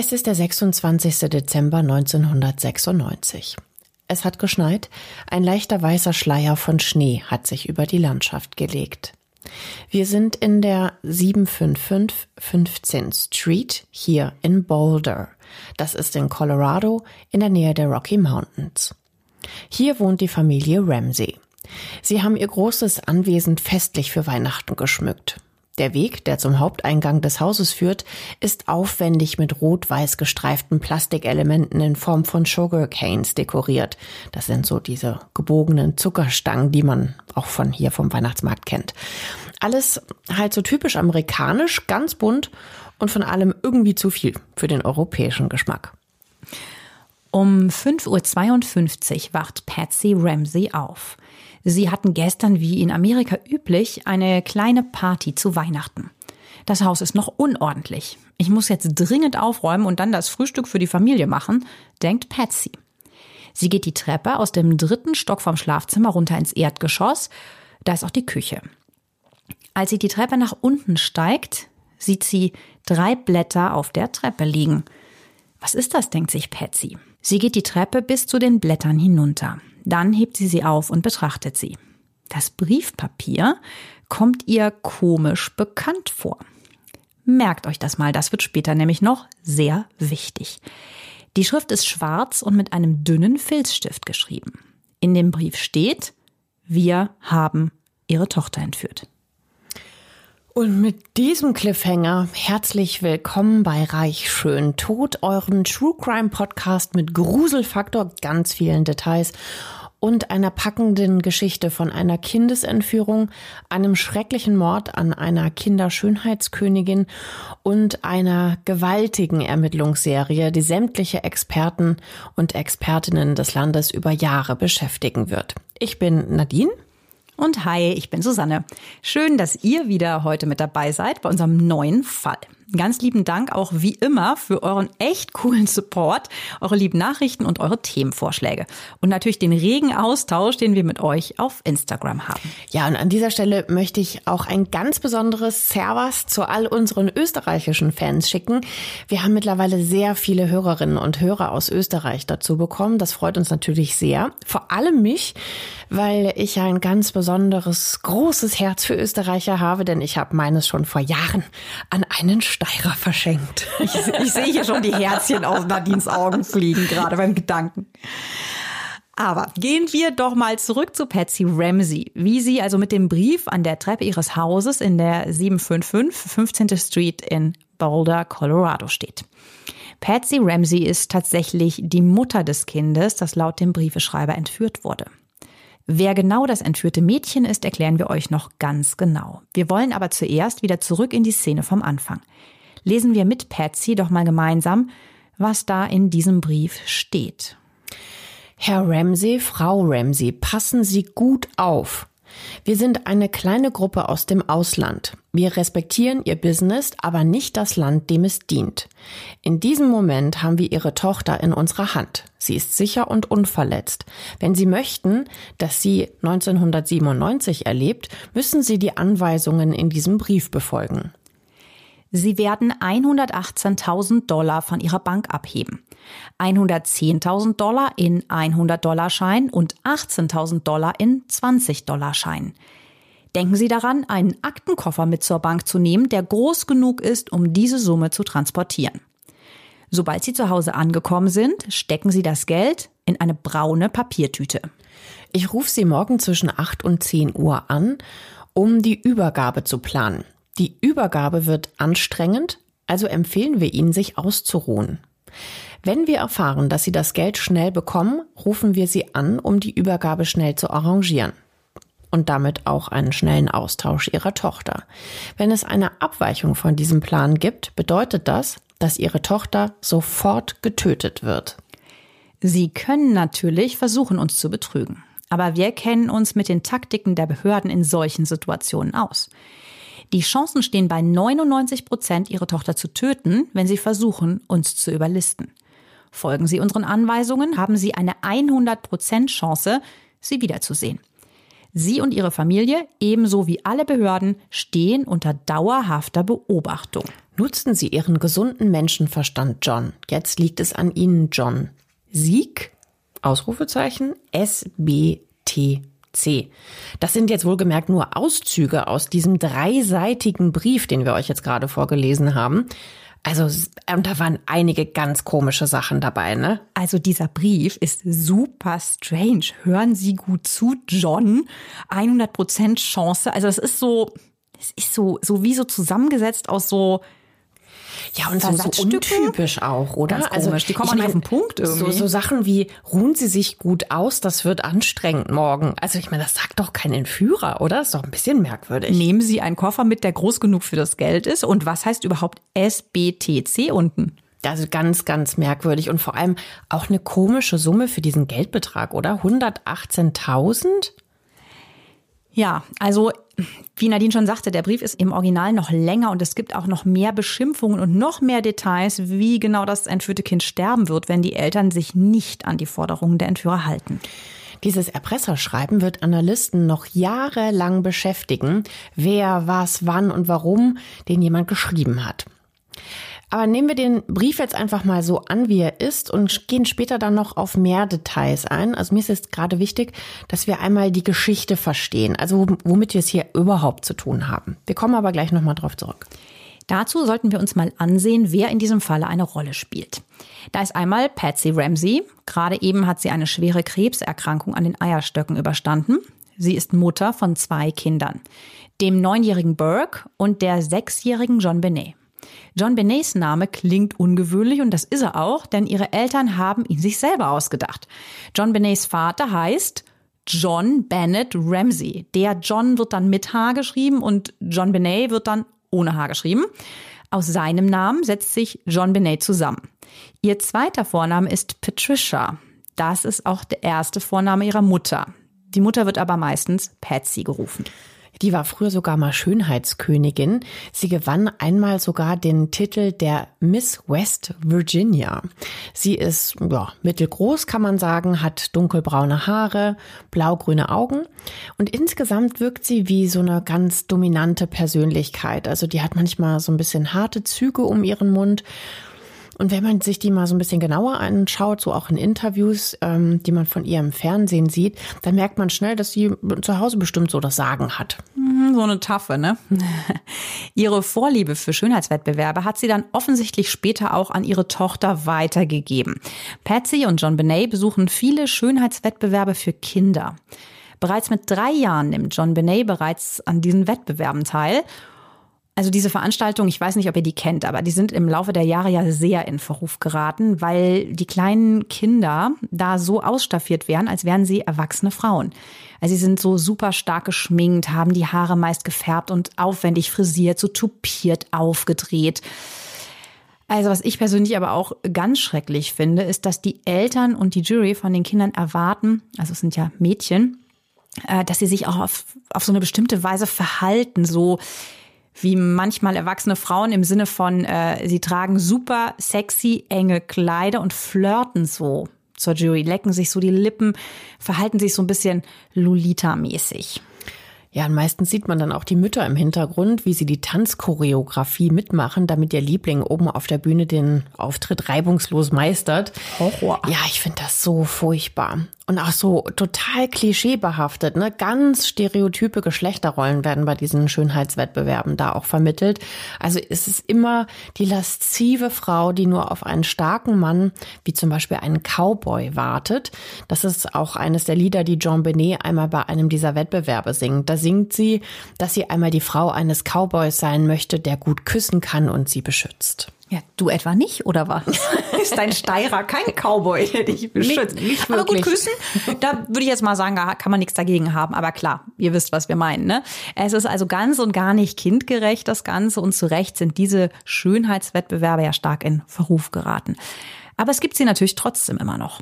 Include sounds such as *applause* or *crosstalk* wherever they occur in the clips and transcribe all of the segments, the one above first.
Es ist der 26. Dezember 1996. Es hat geschneit, ein leichter weißer Schleier von Schnee hat sich über die Landschaft gelegt. Wir sind in der 755 15th Street hier in Boulder. Das ist in Colorado in der Nähe der Rocky Mountains. Hier wohnt die Familie Ramsey. Sie haben ihr großes Anwesen festlich für Weihnachten geschmückt. Der Weg, der zum Haupteingang des Hauses führt, ist aufwendig mit rot-weiß gestreiften Plastikelementen in Form von Sugar Canes dekoriert. Das sind so diese gebogenen Zuckerstangen, die man auch von hier vom Weihnachtsmarkt kennt. Alles halt so typisch amerikanisch, ganz bunt und von allem irgendwie zu viel für den europäischen Geschmack. Um 5.52 Uhr wacht Patsy Ramsey auf. Sie hatten gestern, wie in Amerika üblich, eine kleine Party zu Weihnachten. Das Haus ist noch unordentlich. Ich muss jetzt dringend aufräumen und dann das Frühstück für die Familie machen, denkt Patsy. Sie geht die Treppe aus dem dritten Stock vom Schlafzimmer runter ins Erdgeschoss. Da ist auch die Küche. Als sie die Treppe nach unten steigt, sieht sie drei Blätter auf der Treppe liegen. Was ist das, denkt sich Patsy. Sie geht die Treppe bis zu den Blättern hinunter. Dann hebt sie sie auf und betrachtet sie. Das Briefpapier kommt ihr komisch bekannt vor. Merkt euch das mal, das wird später nämlich noch sehr wichtig. Die Schrift ist schwarz und mit einem dünnen Filzstift geschrieben. In dem Brief steht, wir haben ihre Tochter entführt. Und mit diesem Cliffhanger herzlich willkommen bei Reich Schön Tod, euren True Crime Podcast mit Gruselfaktor, ganz vielen Details und einer packenden Geschichte von einer Kindesentführung, einem schrecklichen Mord an einer Kinderschönheitskönigin und einer gewaltigen Ermittlungsserie, die sämtliche Experten und Expertinnen des Landes über Jahre beschäftigen wird. Ich bin Nadine. Und hi, ich bin Susanne. Schön, dass ihr wieder heute mit dabei seid bei unserem neuen Fall. Ganz lieben Dank auch wie immer für euren echt coolen Support, eure lieben Nachrichten und eure Themenvorschläge. Und natürlich den regen Austausch, den wir mit euch auf Instagram haben. Ja, und an dieser Stelle möchte ich auch ein ganz besonderes Servus zu all unseren österreichischen Fans schicken. Wir haben mittlerweile sehr viele Hörerinnen und Hörer aus Österreich dazu bekommen. Das freut uns natürlich sehr. Vor allem mich, weil ich ein ganz besonderes, großes Herz für Österreicher habe, denn ich habe meines schon vor Jahren an einen Steirer verschenkt. Ich, ich sehe hier schon die Herzchen aus Nadines Augen fliegen, gerade beim Gedanken. Aber gehen wir doch mal zurück zu Patsy Ramsey, wie sie also mit dem Brief an der Treppe ihres Hauses in der 755 15. Street in Boulder, Colorado steht. Patsy Ramsey ist tatsächlich die Mutter des Kindes, das laut dem Briefeschreiber entführt wurde. Wer genau das entführte Mädchen ist, erklären wir euch noch ganz genau. Wir wollen aber zuerst wieder zurück in die Szene vom Anfang. Lesen wir mit Patsy doch mal gemeinsam, was da in diesem Brief steht. Herr Ramsey, Frau Ramsey, passen Sie gut auf. Wir sind eine kleine Gruppe aus dem Ausland. Wir respektieren ihr Business, aber nicht das Land, dem es dient. In diesem Moment haben wir ihre Tochter in unserer Hand. Sie ist sicher und unverletzt. Wenn Sie möchten, dass sie 1997 erlebt, müssen Sie die Anweisungen in diesem Brief befolgen. Sie werden 118.000 Dollar von Ihrer Bank abheben. 110.000 Dollar in 100 Dollar Schein und 18.000 Dollar in 20 Dollar Schein. Denken Sie daran, einen Aktenkoffer mit zur Bank zu nehmen, der groß genug ist, um diese Summe zu transportieren. Sobald Sie zu Hause angekommen sind, stecken Sie das Geld in eine braune Papiertüte. Ich rufe Sie morgen zwischen 8 und 10 Uhr an, um die Übergabe zu planen. Die Übergabe wird anstrengend, Also empfehlen wir Ihnen, sich auszuruhen. Wenn wir erfahren, dass Sie das Geld schnell bekommen, rufen wir Sie an, um die Übergabe schnell zu arrangieren. Und damit auch einen schnellen Austausch Ihrer Tochter. Wenn es eine Abweichung von diesem Plan gibt, bedeutet das, dass Ihre Tochter sofort getötet wird. Sie können natürlich versuchen, uns zu betrügen. Aber wir kennen uns mit den Taktiken der Behörden in solchen Situationen aus. Die Chancen stehen bei 99 Prozent, ihre Tochter zu töten, wenn sie versuchen, uns zu überlisten. Folgen Sie unseren Anweisungen, haben Sie eine 100 Prozent Chance, sie wiederzusehen. Sie und Ihre Familie, ebenso wie alle Behörden, stehen unter dauerhafter Beobachtung. Nutzen Sie Ihren gesunden Menschenverstand, John. Jetzt liegt es an Ihnen, John. Sieg? Ausrufezeichen SBT C. Das sind jetzt wohlgemerkt nur Auszüge aus diesem dreiseitigen Brief, den wir euch jetzt gerade vorgelesen haben. Also ähm, da waren einige ganz komische Sachen dabei, ne? Also dieser Brief ist super strange. Hören Sie gut zu, John. 100% Chance. Also das ist so, es ist so, so wie so zusammengesetzt aus so ja, und so, so untypisch auch, oder? Ganz also die kommen ich mein, auf den Punkt irgendwie. So, so Sachen wie, ruhen Sie sich gut aus, das wird anstrengend morgen. Also ich meine, das sagt doch kein Entführer, oder? Das ist doch ein bisschen merkwürdig. Nehmen Sie einen Koffer mit, der groß genug für das Geld ist. Und was heißt überhaupt SBTC unten? Also ganz, ganz merkwürdig und vor allem auch eine komische Summe für diesen Geldbetrag, oder? 118.000? Ja, also wie Nadine schon sagte, der Brief ist im Original noch länger und es gibt auch noch mehr Beschimpfungen und noch mehr Details, wie genau das entführte Kind sterben wird, wenn die Eltern sich nicht an die Forderungen der Entführer halten. Dieses Erpresserschreiben wird Analysten noch jahrelang beschäftigen, wer, was, wann und warum den jemand geschrieben hat. Aber nehmen wir den Brief jetzt einfach mal so an, wie er ist und gehen später dann noch auf mehr Details ein. Also mir ist es gerade wichtig, dass wir einmal die Geschichte verstehen, also womit wir es hier überhaupt zu tun haben. Wir kommen aber gleich nochmal drauf zurück. Dazu sollten wir uns mal ansehen, wer in diesem Falle eine Rolle spielt. Da ist einmal Patsy Ramsey. Gerade eben hat sie eine schwere Krebserkrankung an den Eierstöcken überstanden. Sie ist Mutter von zwei Kindern, dem neunjährigen Burke und der sechsjährigen John Benet. John Benets Name klingt ungewöhnlich und das ist er auch, denn ihre Eltern haben ihn sich selber ausgedacht. John Benets Vater heißt John Bennett Ramsey. Der John wird dann mit H geschrieben und John Benet wird dann ohne H geschrieben. Aus seinem Namen setzt sich John Benet zusammen. Ihr zweiter Vorname ist Patricia. Das ist auch der erste Vorname ihrer Mutter. Die Mutter wird aber meistens Patsy gerufen. Die war früher sogar mal Schönheitskönigin. Sie gewann einmal sogar den Titel der Miss West Virginia. Sie ist ja, mittelgroß, kann man sagen, hat dunkelbraune Haare, blaugrüne Augen und insgesamt wirkt sie wie so eine ganz dominante Persönlichkeit. Also die hat manchmal so ein bisschen harte Züge um ihren Mund und wenn man sich die mal so ein bisschen genauer anschaut, so auch in Interviews, ähm, die man von ihr im Fernsehen sieht, dann merkt man schnell, dass sie zu Hause bestimmt so das Sagen hat. Mhm, so eine Taffe, ne? *laughs* ihre Vorliebe für Schönheitswettbewerbe hat sie dann offensichtlich später auch an ihre Tochter weitergegeben. Patsy und John Benet besuchen viele Schönheitswettbewerbe für Kinder. Bereits mit drei Jahren nimmt John Benet bereits an diesen Wettbewerben teil also diese Veranstaltung, ich weiß nicht, ob ihr die kennt, aber die sind im Laufe der Jahre ja sehr in Verruf geraten, weil die kleinen Kinder da so ausstaffiert werden, als wären sie erwachsene Frauen. Also sie sind so super stark geschminkt, haben die Haare meist gefärbt und aufwendig frisiert, so tupiert aufgedreht. Also was ich persönlich aber auch ganz schrecklich finde, ist, dass die Eltern und die Jury von den Kindern erwarten, also es sind ja Mädchen, äh, dass sie sich auch auf, auf so eine bestimmte Weise verhalten, so wie manchmal erwachsene Frauen im Sinne von, äh, sie tragen super sexy, enge Kleider und flirten so zur Jury, lecken sich so die Lippen, verhalten sich so ein bisschen Lolita-mäßig. Ja, und meistens sieht man dann auch die Mütter im Hintergrund, wie sie die Tanzchoreografie mitmachen, damit ihr Liebling oben auf der Bühne den Auftritt reibungslos meistert. Horror. Ja, ich finde das so furchtbar. Und auch so total klischeebehaftet. Ne? Ganz stereotype Geschlechterrollen werden bei diesen Schönheitswettbewerben da auch vermittelt. Also es ist immer die laszive Frau, die nur auf einen starken Mann, wie zum Beispiel einen Cowboy, wartet. Das ist auch eines der Lieder, die Jean Benet einmal bei einem dieser Wettbewerbe singt. Da singt sie, dass sie einmal die Frau eines Cowboys sein möchte, der gut küssen kann und sie beschützt. Ja, du etwa nicht, oder was? *laughs* Ist dein Steirer kein Cowboy, der dich beschützt? Nicht, nicht Aber gut, küssen, da würde ich jetzt mal sagen, da kann man nichts dagegen haben. Aber klar, ihr wisst, was wir meinen. Ne? Es ist also ganz und gar nicht kindgerecht, das Ganze. Und zu Recht sind diese Schönheitswettbewerbe ja stark in Verruf geraten. Aber es gibt sie natürlich trotzdem immer noch.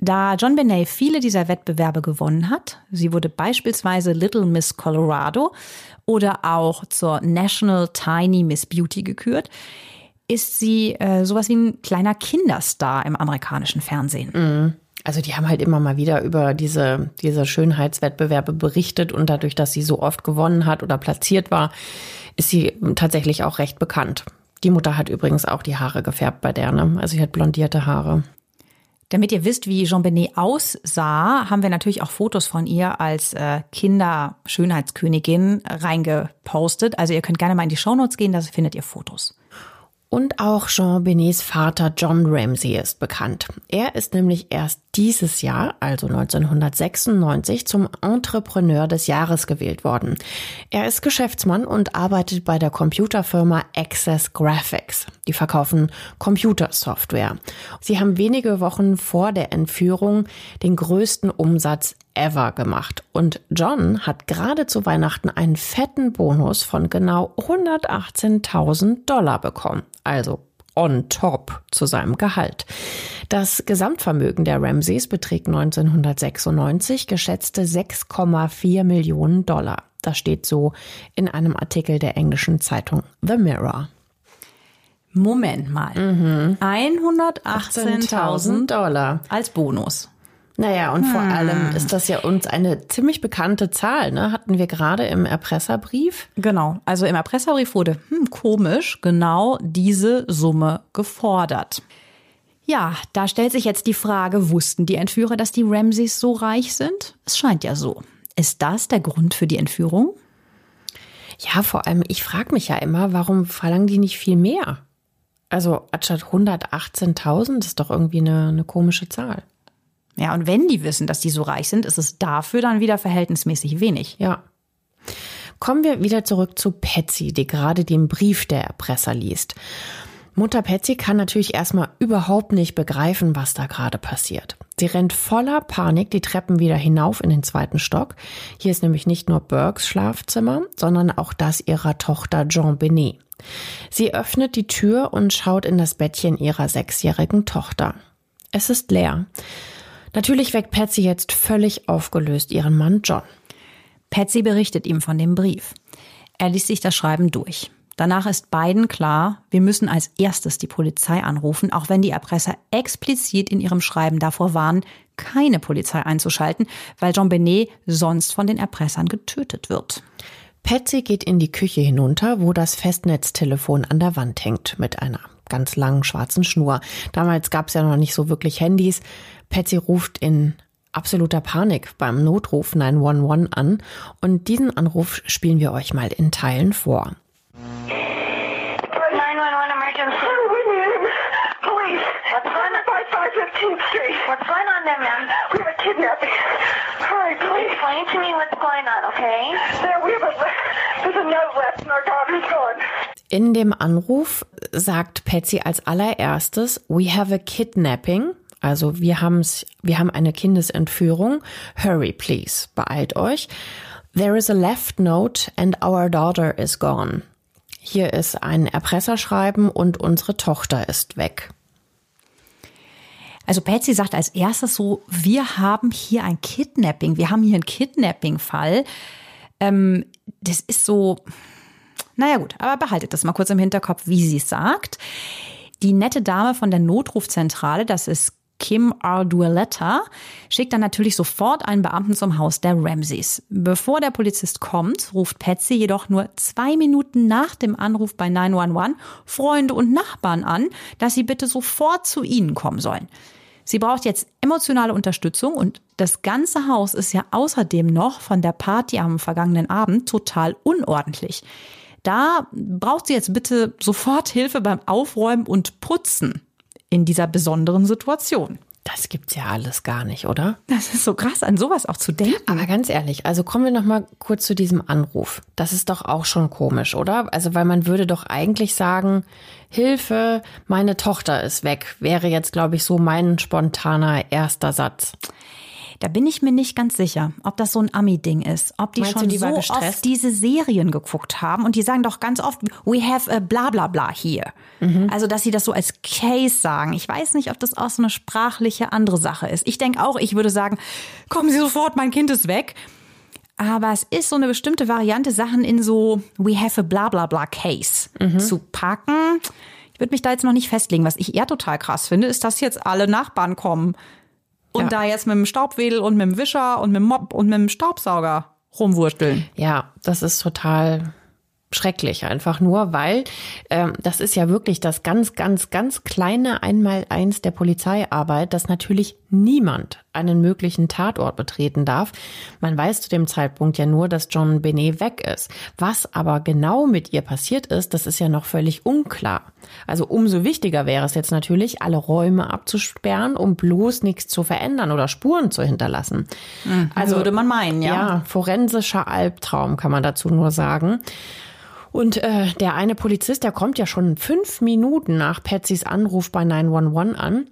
Da John Benet viele dieser Wettbewerbe gewonnen hat, sie wurde beispielsweise Little Miss Colorado oder auch zur National Tiny Miss Beauty gekürt, ist sie äh, sowas wie ein kleiner Kinderstar im amerikanischen Fernsehen. Mhm. Also die haben halt immer mal wieder über diese, diese Schönheitswettbewerbe berichtet und dadurch, dass sie so oft gewonnen hat oder platziert war, ist sie tatsächlich auch recht bekannt. Die Mutter hat übrigens auch die Haare gefärbt bei der, ne? Also sie hat blondierte Haare. Damit ihr wisst, wie Jean Benet aussah, haben wir natürlich auch Fotos von ihr als äh, Kinderschönheitskönigin reingepostet. Also ihr könnt gerne mal in die Shownotes gehen, da findet ihr Fotos. Und auch Jean Benets Vater John Ramsey ist bekannt. Er ist nämlich erst dieses Jahr, also 1996, zum Entrepreneur des Jahres gewählt worden. Er ist Geschäftsmann und arbeitet bei der Computerfirma Access Graphics. Die verkaufen Computersoftware. Sie haben wenige Wochen vor der Entführung den größten Umsatz ever gemacht. Und John hat gerade zu Weihnachten einen fetten Bonus von genau 118.000 Dollar bekommen. Also on top zu seinem Gehalt. Das Gesamtvermögen der Ramseys beträgt 1996 geschätzte 6,4 Millionen Dollar. Das steht so in einem Artikel der englischen Zeitung The Mirror. Moment mal. Mhm. 118.000 Dollar als Bonus. Naja, und hm. vor allem ist das ja uns eine ziemlich bekannte Zahl, ne? Hatten wir gerade im Erpresserbrief. Genau. Also im Erpresserbrief wurde, hm, komisch, genau diese Summe gefordert. Ja, da stellt sich jetzt die Frage, wussten die Entführer, dass die Ramseys so reich sind? Es scheint ja so. Ist das der Grund für die Entführung? Ja, vor allem, ich frage mich ja immer, warum verlangen die nicht viel mehr? Also anstatt 118.000 ist doch irgendwie eine, eine komische Zahl. Ja, und wenn die wissen, dass die so reich sind, ist es dafür dann wieder verhältnismäßig wenig. Ja. Kommen wir wieder zurück zu Patsy, die gerade den Brief der Erpresser liest. Mutter Patsy kann natürlich erstmal überhaupt nicht begreifen, was da gerade passiert. Sie rennt voller Panik die Treppen wieder hinauf in den zweiten Stock. Hier ist nämlich nicht nur Burkes Schlafzimmer, sondern auch das ihrer Tochter Jean Benet. Sie öffnet die Tür und schaut in das Bettchen ihrer sechsjährigen Tochter. Es ist leer. Natürlich weckt Patsy jetzt völlig aufgelöst ihren Mann John. Patsy berichtet ihm von dem Brief. Er liest sich das Schreiben durch. Danach ist beiden klar, wir müssen als erstes die Polizei anrufen, auch wenn die Erpresser explizit in ihrem Schreiben davor warnen, keine Polizei einzuschalten, weil John Benet sonst von den Erpressern getötet wird. Patsy geht in die Küche hinunter, wo das Festnetztelefon an der Wand hängt mit einer ganz langen schwarzen Schnur. Damals gab es ja noch nicht so wirklich Handys. Patsy ruft in absoluter Panik beim Notruf 911 an und diesen Anruf spielen wir euch mal in Teilen vor. 911 emergency. Police. What's going on? 5515th Street. What's going on there, ma'am? We have a kidnapping. Hurry, please. Explain to me what's going on, okay? There, we have a, there's a note left and our daughter's gone. In dem Anruf sagt Patsy als allererstes, we have a kidnapping. Also wir, haben's, wir haben eine Kindesentführung. Hurry, please. Beeilt euch. There is a left note and our daughter is gone. Hier ist ein Erpresserschreiben und unsere Tochter ist weg. Also Patsy sagt als erstes so, wir haben hier ein Kidnapping, wir haben hier einen Kidnapping-Fall. Ähm, das ist so, naja gut, aber behaltet das mal kurz im Hinterkopf, wie sie es sagt. Die nette Dame von der Notrufzentrale, das ist Kim Ardueletta, schickt dann natürlich sofort einen Beamten zum Haus der Ramseys. Bevor der Polizist kommt, ruft Patsy jedoch nur zwei Minuten nach dem Anruf bei 911 Freunde und Nachbarn an, dass sie bitte sofort zu ihnen kommen sollen. Sie braucht jetzt emotionale Unterstützung und das ganze Haus ist ja außerdem noch von der Party am vergangenen Abend total unordentlich. Da braucht sie jetzt bitte sofort Hilfe beim Aufräumen und Putzen in dieser besonderen Situation. Das gibt's ja alles gar nicht, oder? Das ist so krass, an sowas auch zu denken. Aber ganz ehrlich, also kommen wir noch mal kurz zu diesem Anruf. Das ist doch auch schon komisch, oder? Also weil man würde doch eigentlich sagen, Hilfe, meine Tochter ist weg, wäre jetzt glaube ich so mein spontaner erster Satz. Da bin ich mir nicht ganz sicher, ob das so ein Ami-Ding ist, ob die Meinst schon du, die so oft diese Serien geguckt haben und die sagen doch ganz oft, we have a bla bla bla here. Mhm. Also, dass sie das so als Case sagen. Ich weiß nicht, ob das auch so eine sprachliche andere Sache ist. Ich denke auch, ich würde sagen, kommen Sie sofort, mein Kind ist weg. Aber es ist so eine bestimmte Variante, Sachen in so we have a bla bla bla case Mhm. zu packen. Ich würde mich da jetzt noch nicht festlegen. Was ich eher total krass finde, ist, dass jetzt alle Nachbarn kommen und Ja. da jetzt mit dem Staubwedel und mit dem Wischer und mit dem Mob und mit dem Staubsauger rumwursteln. Ja, das ist total schrecklich einfach nur, weil ähm, das ist ja wirklich das ganz, ganz, ganz kleine Einmaleins der Polizeiarbeit, dass natürlich niemand einen möglichen Tatort betreten darf. Man weiß zu dem Zeitpunkt ja nur, dass John Benet weg ist. Was aber genau mit ihr passiert ist, das ist ja noch völlig unklar. Also umso wichtiger wäre es jetzt natürlich, alle Räume abzusperren, um bloß nichts zu verändern oder Spuren zu hinterlassen. Also würde man meinen, ja. Ja, forensischer Albtraum kann man dazu nur sagen. Und äh, der eine Polizist, der kommt ja schon fünf Minuten nach Patsys Anruf bei 911 an.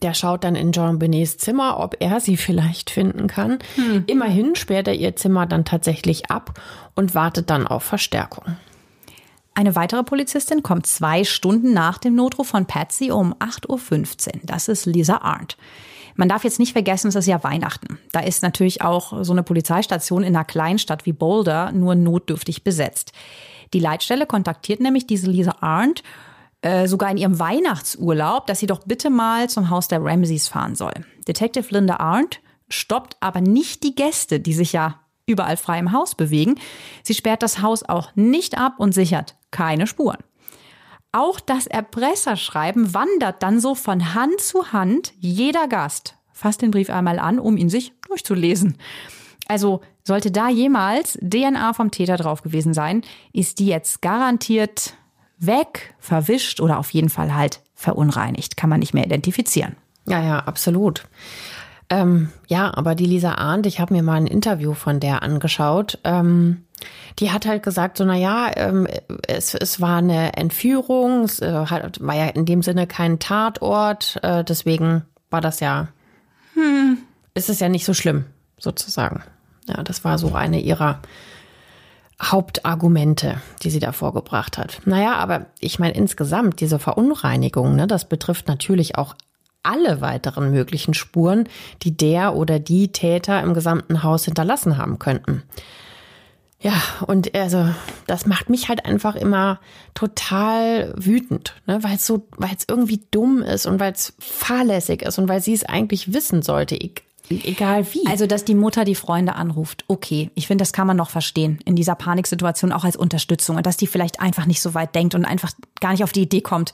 Der schaut dann in John Benets Zimmer, ob er sie vielleicht finden kann. Immerhin sperrt er ihr Zimmer dann tatsächlich ab und wartet dann auf Verstärkung. Eine weitere Polizistin kommt zwei Stunden nach dem Notruf von Patsy um 8.15 Uhr. Das ist Lisa Arndt. Man darf jetzt nicht vergessen, es ist ja Weihnachten. Da ist natürlich auch so eine Polizeistation in einer Kleinstadt wie Boulder nur notdürftig besetzt. Die Leitstelle kontaktiert nämlich diese Lisa Arndt äh, sogar in ihrem Weihnachtsurlaub, dass sie doch bitte mal zum Haus der Ramseys fahren soll. Detective Linda Arndt stoppt aber nicht die Gäste, die sich ja überall frei im Haus bewegen. Sie sperrt das Haus auch nicht ab und sichert keine Spuren. Auch das Erpresserschreiben wandert dann so von Hand zu Hand. Jeder Gast fasst den Brief einmal an, um ihn sich durchzulesen. Also sollte da jemals DNA vom Täter drauf gewesen sein, ist die jetzt garantiert weg, verwischt oder auf jeden Fall halt verunreinigt. Kann man nicht mehr identifizieren. Ja, ja, absolut. Ähm, ja, aber die Lisa Arndt, ich habe mir mal ein Interview von der angeschaut. Ähm, die hat halt gesagt, so, na ja, ähm, es, es war eine Entführung, es äh, hat, war ja in dem Sinne kein Tatort, äh, deswegen war das ja, hm, ist es ja nicht so schlimm, sozusagen. Ja, das war so eine ihrer Hauptargumente, die sie da vorgebracht hat. Naja, aber ich meine insgesamt, diese Verunreinigung, ne, das betrifft natürlich auch alle weiteren möglichen Spuren, die der oder die Täter im gesamten Haus hinterlassen haben könnten. Ja, und also das macht mich halt einfach immer total wütend, ne, weil es so, weil es irgendwie dumm ist und weil es fahrlässig ist und weil sie es eigentlich wissen sollte, egal wie. Also, dass die Mutter die Freunde anruft, okay. Ich finde, das kann man noch verstehen. In dieser Paniksituation auch als Unterstützung. Und dass die vielleicht einfach nicht so weit denkt und einfach gar nicht auf die Idee kommt,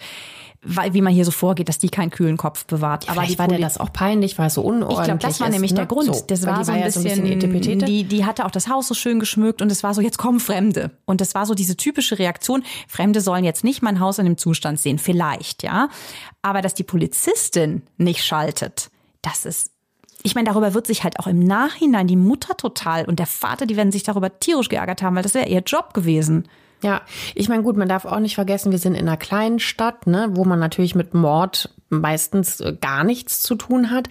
weil, wie man hier so vorgeht, dass die keinen kühlen Kopf bewahrt. Aber die war Poli- das auch peinlich, es so unordentlich Ich glaube, das war ist, nämlich ne? der Grund. So, das war die so ein ja bisschen, Etepetete. die, die hatte auch das Haus so schön geschmückt und es war so, jetzt kommen Fremde. Und das war so diese typische Reaktion. Fremde sollen jetzt nicht mein Haus in dem Zustand sehen. Vielleicht, ja. Aber dass die Polizistin nicht schaltet, das ist ich meine, darüber wird sich halt auch im Nachhinein die Mutter total und der Vater, die werden sich darüber tierisch geärgert haben, weil das wäre ihr Job gewesen. Ja, ich meine, gut, man darf auch nicht vergessen, wir sind in einer kleinen Stadt, ne, wo man natürlich mit Mord meistens äh, gar nichts zu tun hat.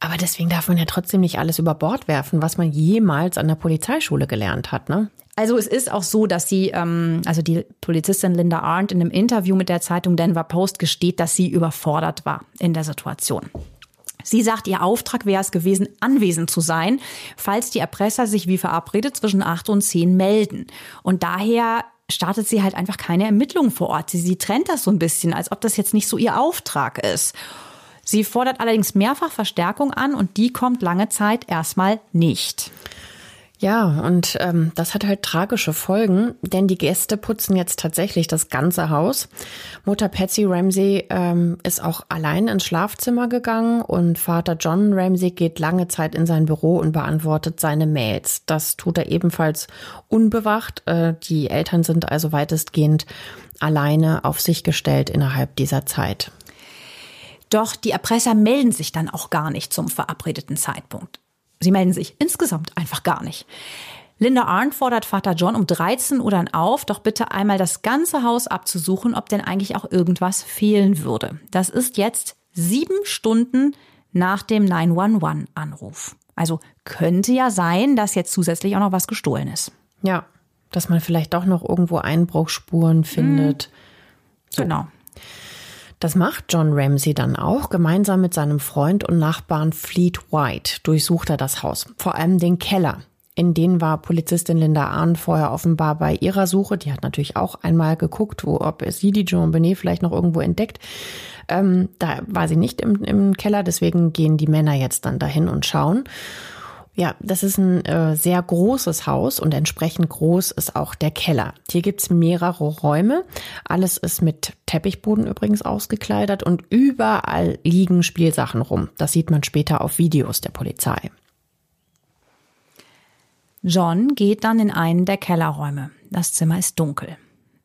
Aber deswegen darf man ja trotzdem nicht alles über Bord werfen, was man jemals an der Polizeischule gelernt hat, ne? Also es ist auch so, dass sie, ähm, also die Polizistin Linda Arndt in einem Interview mit der Zeitung Denver Post gesteht, dass sie überfordert war in der Situation. Sie sagt, ihr Auftrag wäre es gewesen, anwesend zu sein, falls die Erpresser sich wie verabredet zwischen acht und zehn melden. Und daher startet sie halt einfach keine Ermittlungen vor Ort. Sie, sie trennt das so ein bisschen, als ob das jetzt nicht so ihr Auftrag ist. Sie fordert allerdings mehrfach Verstärkung an und die kommt lange Zeit erstmal nicht. Ja, und ähm, das hat halt tragische Folgen, denn die Gäste putzen jetzt tatsächlich das ganze Haus. Mutter Patsy Ramsey ähm, ist auch allein ins Schlafzimmer gegangen und Vater John Ramsey geht lange Zeit in sein Büro und beantwortet seine Mails. Das tut er ebenfalls unbewacht. Äh, die Eltern sind also weitestgehend alleine auf sich gestellt innerhalb dieser Zeit. Doch die Erpresser melden sich dann auch gar nicht zum verabredeten Zeitpunkt. Sie melden sich insgesamt einfach gar nicht. Linda Arndt fordert Vater John um 13 Uhr dann auf, doch bitte einmal das ganze Haus abzusuchen, ob denn eigentlich auch irgendwas fehlen würde. Das ist jetzt sieben Stunden nach dem 911-Anruf. Also könnte ja sein, dass jetzt zusätzlich auch noch was gestohlen ist. Ja, dass man vielleicht doch noch irgendwo Einbruchspuren findet. Mhm. So. Genau. Das macht John Ramsey dann auch. Gemeinsam mit seinem Freund und Nachbarn Fleet White durchsucht er das Haus, vor allem den Keller. In den war Polizistin Linda Ahn vorher offenbar bei ihrer Suche. Die hat natürlich auch einmal geguckt, wo, ob sie die Joan Benet vielleicht noch irgendwo entdeckt. Ähm, da war sie nicht im, im Keller, deswegen gehen die Männer jetzt dann dahin und schauen. Ja, das ist ein äh, sehr großes Haus und entsprechend groß ist auch der Keller. Hier gibt's mehrere Räume. Alles ist mit Teppichboden übrigens ausgekleidet und überall liegen Spielsachen rum. Das sieht man später auf Videos der Polizei. John geht dann in einen der Kellerräume. Das Zimmer ist dunkel.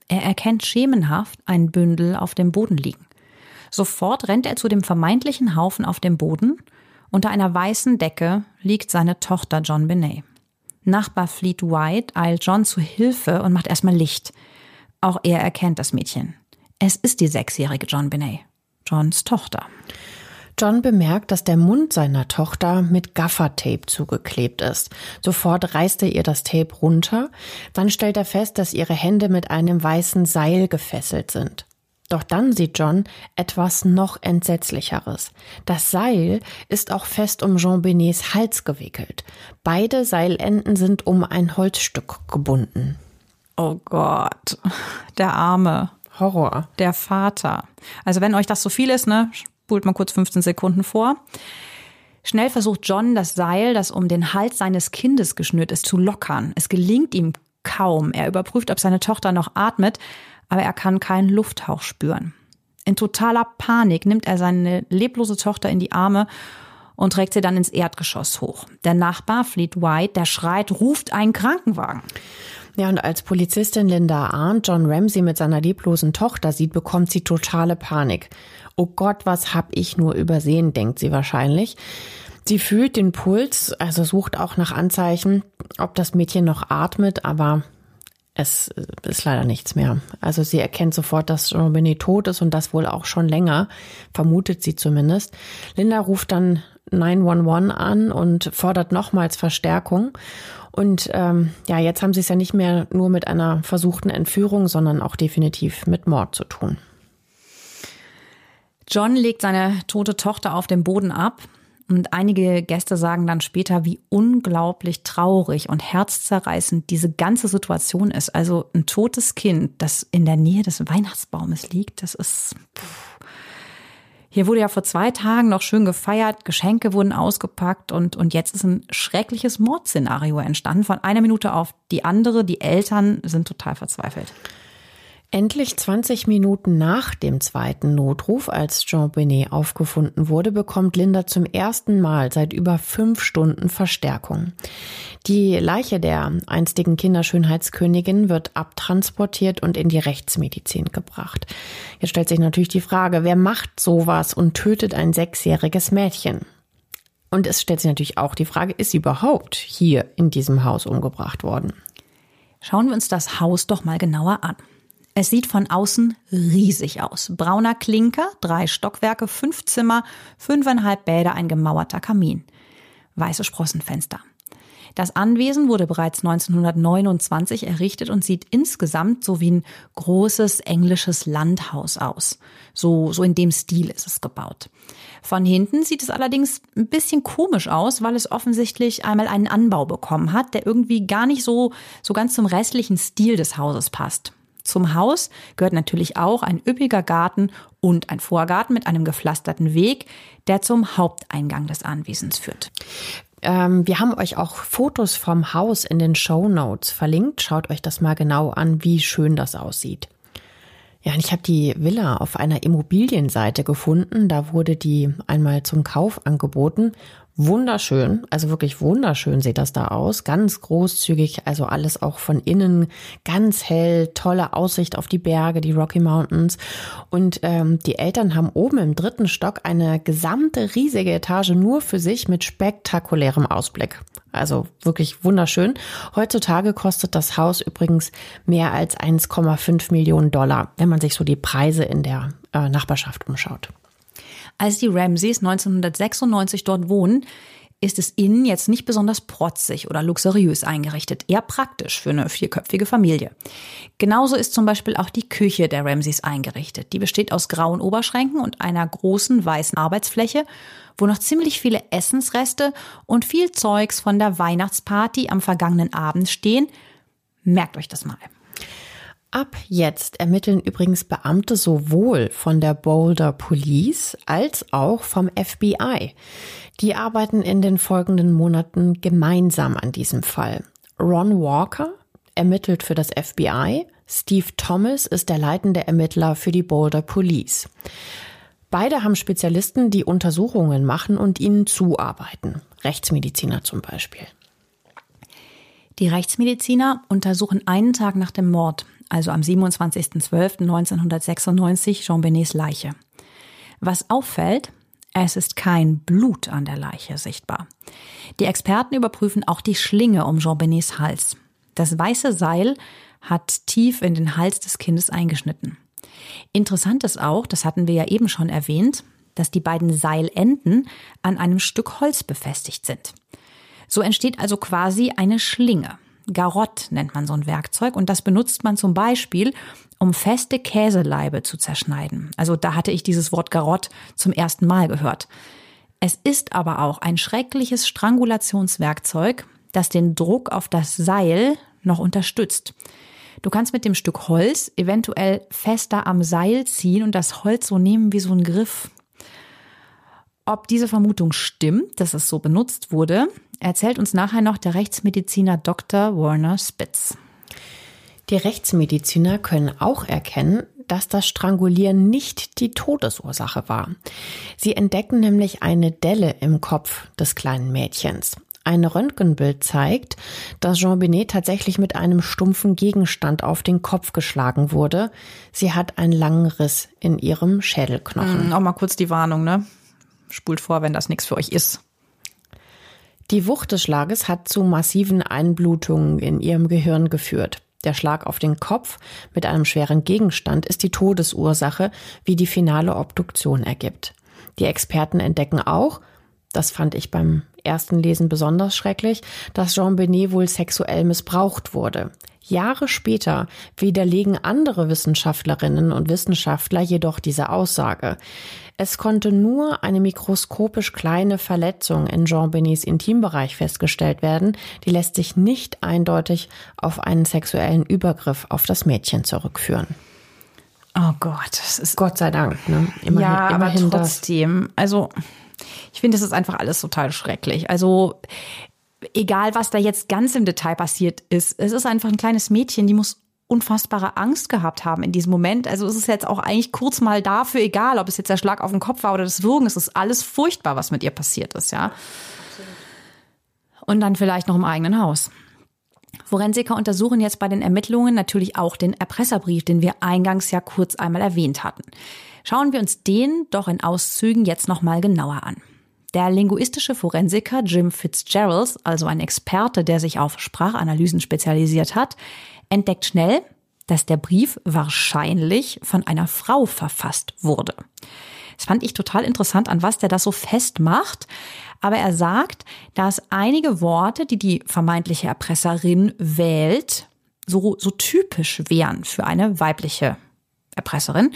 Er erkennt schemenhaft ein Bündel auf dem Boden liegen. Sofort rennt er zu dem vermeintlichen Haufen auf dem Boden unter einer weißen Decke liegt seine Tochter John Benet. Nachbar Fleet White eilt John zu Hilfe und macht erstmal Licht. Auch er erkennt das Mädchen. Es ist die sechsjährige John Benet, Johns Tochter. John bemerkt, dass der Mund seiner Tochter mit Gaffertape zugeklebt ist. Sofort reißt er ihr das Tape runter. Dann stellt er fest, dass ihre Hände mit einem weißen Seil gefesselt sind. Doch dann sieht John etwas noch entsetzlicheres. Das Seil ist auch fest um Jean Benets Hals gewickelt. Beide Seilenden sind um ein Holzstück gebunden. Oh Gott, der Arme. Horror. Der Vater. Also wenn euch das so viel ist, ne, spult mal kurz 15 Sekunden vor. Schnell versucht John, das Seil, das um den Hals seines Kindes geschnürt ist, zu lockern. Es gelingt ihm kaum. Er überprüft, ob seine Tochter noch atmet, aber er kann keinen Lufthauch spüren. In totaler Panik nimmt er seine leblose Tochter in die Arme und trägt sie dann ins Erdgeschoss hoch. Der Nachbar, Fleet White, der schreit, ruft einen Krankenwagen. Ja, und als Polizistin Linda Arndt John Ramsey mit seiner leblosen Tochter sieht, bekommt sie totale Panik. Oh Gott, was hab ich nur übersehen, denkt sie wahrscheinlich. Sie fühlt den Puls, also sucht auch nach Anzeichen, ob das Mädchen noch atmet, aber es ist leider nichts mehr. Also sie erkennt sofort, dass Jean Benet tot ist und das wohl auch schon länger, vermutet sie zumindest. Linda ruft dann 911 an und fordert nochmals Verstärkung. Und ähm, ja, jetzt haben sie es ja nicht mehr nur mit einer versuchten Entführung, sondern auch definitiv mit Mord zu tun. John legt seine tote Tochter auf dem Boden ab und einige Gäste sagen dann später, wie unglaublich traurig und herzzerreißend diese ganze Situation ist. Also ein totes Kind, das in der Nähe des Weihnachtsbaumes liegt, das ist. Pff. Hier wurde ja vor zwei Tagen noch schön gefeiert, Geschenke wurden ausgepackt und, und jetzt ist ein schreckliches Mordszenario entstanden. Von einer Minute auf die andere. Die Eltern sind total verzweifelt. Endlich 20 Minuten nach dem zweiten Notruf, als Jean Benet aufgefunden wurde, bekommt Linda zum ersten Mal seit über fünf Stunden Verstärkung. Die Leiche der einstigen Kinderschönheitskönigin wird abtransportiert und in die Rechtsmedizin gebracht. Jetzt stellt sich natürlich die Frage, wer macht sowas und tötet ein sechsjähriges Mädchen? Und es stellt sich natürlich auch die Frage, ist sie überhaupt hier in diesem Haus umgebracht worden? Schauen wir uns das Haus doch mal genauer an. Es sieht von außen riesig aus. Brauner Klinker, drei Stockwerke, fünf Zimmer, fünfeinhalb Bäder, ein gemauerter Kamin. Weiße Sprossenfenster. Das Anwesen wurde bereits 1929 errichtet und sieht insgesamt so wie ein großes englisches Landhaus aus. So, so in dem Stil ist es gebaut. Von hinten sieht es allerdings ein bisschen komisch aus, weil es offensichtlich einmal einen Anbau bekommen hat, der irgendwie gar nicht so, so ganz zum restlichen Stil des Hauses passt. Zum Haus gehört natürlich auch ein üppiger Garten und ein Vorgarten mit einem gepflasterten Weg, der zum Haupteingang des Anwesens führt. Ähm, wir haben euch auch Fotos vom Haus in den Show Notes verlinkt. Schaut euch das mal genau an, wie schön das aussieht. Ja, ich habe die Villa auf einer Immobilienseite gefunden. Da wurde die einmal zum Kauf angeboten wunderschön, also wirklich wunderschön sieht das da aus, ganz großzügig, also alles auch von innen ganz hell, tolle Aussicht auf die Berge, die Rocky Mountains und ähm, die Eltern haben oben im dritten Stock eine gesamte riesige Etage nur für sich mit spektakulärem Ausblick. Also wirklich wunderschön. Heutzutage kostet das Haus übrigens mehr als 1,5 Millionen Dollar, wenn man sich so die Preise in der äh, Nachbarschaft umschaut. Als die Ramseys 1996 dort wohnen, ist es innen jetzt nicht besonders protzig oder luxuriös eingerichtet, eher praktisch für eine vierköpfige Familie. Genauso ist zum Beispiel auch die Küche der Ramseys eingerichtet. Die besteht aus grauen Oberschränken und einer großen weißen Arbeitsfläche, wo noch ziemlich viele Essensreste und viel Zeugs von der Weihnachtsparty am vergangenen Abend stehen. Merkt euch das mal. Ab jetzt ermitteln übrigens Beamte sowohl von der Boulder Police als auch vom FBI. Die arbeiten in den folgenden Monaten gemeinsam an diesem Fall. Ron Walker ermittelt für das FBI, Steve Thomas ist der leitende Ermittler für die Boulder Police. Beide haben Spezialisten, die Untersuchungen machen und ihnen zuarbeiten. Rechtsmediziner zum Beispiel. Die Rechtsmediziner untersuchen einen Tag nach dem Mord also am 27.12.1996, Jean Benets Leiche. Was auffällt, es ist kein Blut an der Leiche sichtbar. Die Experten überprüfen auch die Schlinge um Jean Benets Hals. Das weiße Seil hat tief in den Hals des Kindes eingeschnitten. Interessant ist auch, das hatten wir ja eben schon erwähnt, dass die beiden Seilenden an einem Stück Holz befestigt sind. So entsteht also quasi eine Schlinge. Garott nennt man so ein Werkzeug und das benutzt man zum Beispiel, um feste Käseleibe zu zerschneiden. Also da hatte ich dieses Wort Garott zum ersten Mal gehört. Es ist aber auch ein schreckliches Strangulationswerkzeug, das den Druck auf das Seil noch unterstützt. Du kannst mit dem Stück Holz eventuell fester am Seil ziehen und das Holz so nehmen wie so ein Griff. Ob diese Vermutung stimmt, dass es so benutzt wurde, erzählt uns nachher noch der Rechtsmediziner Dr. Warner Spitz. Die Rechtsmediziner können auch erkennen, dass das Strangulieren nicht die Todesursache war. Sie entdecken nämlich eine Delle im Kopf des kleinen Mädchens. Ein Röntgenbild zeigt, dass Jean Benet tatsächlich mit einem stumpfen Gegenstand auf den Kopf geschlagen wurde. Sie hat einen langen Riss in ihrem Schädelknochen. Mhm, auch mal kurz die Warnung, ne? Spult vor, wenn das nichts für euch ist. Die Wucht des Schlages hat zu massiven Einblutungen in ihrem Gehirn geführt. Der Schlag auf den Kopf mit einem schweren Gegenstand ist die Todesursache, wie die finale Obduktion ergibt. Die Experten entdecken auch, das fand ich beim ersten Lesen besonders schrecklich, dass Jean Benet wohl sexuell missbraucht wurde. Jahre später widerlegen andere Wissenschaftlerinnen und Wissenschaftler jedoch diese Aussage. Es konnte nur eine mikroskopisch kleine Verletzung in Jean Benets Intimbereich festgestellt werden. Die lässt sich nicht eindeutig auf einen sexuellen Übergriff auf das Mädchen zurückführen. Oh Gott, das ist Gott sei Dank. Ne? Immerhin, ja, immerhin aber trotzdem, das. also ich finde, das ist einfach alles total schrecklich. Also egal was da jetzt ganz im Detail passiert ist, es ist einfach ein kleines Mädchen, die muss unfassbare Angst gehabt haben in diesem Moment. Also es ist jetzt auch eigentlich kurz mal dafür egal, ob es jetzt der Schlag auf den Kopf war oder das Würgen. Es ist alles furchtbar, was mit ihr passiert ist, ja. Und dann vielleicht noch im eigenen Haus. Forensiker untersuchen jetzt bei den Ermittlungen natürlich auch den Erpresserbrief, den wir eingangs ja kurz einmal erwähnt hatten. Schauen wir uns den doch in Auszügen jetzt nochmal genauer an. Der linguistische Forensiker Jim Fitzgerald, also ein Experte, der sich auf Sprachanalysen spezialisiert hat, entdeckt schnell, dass der Brief wahrscheinlich von einer Frau verfasst wurde. Das fand ich total interessant, an was der das so festmacht. Aber er sagt, dass einige Worte, die die vermeintliche Erpresserin wählt, so, so typisch wären für eine weibliche Erpresserin,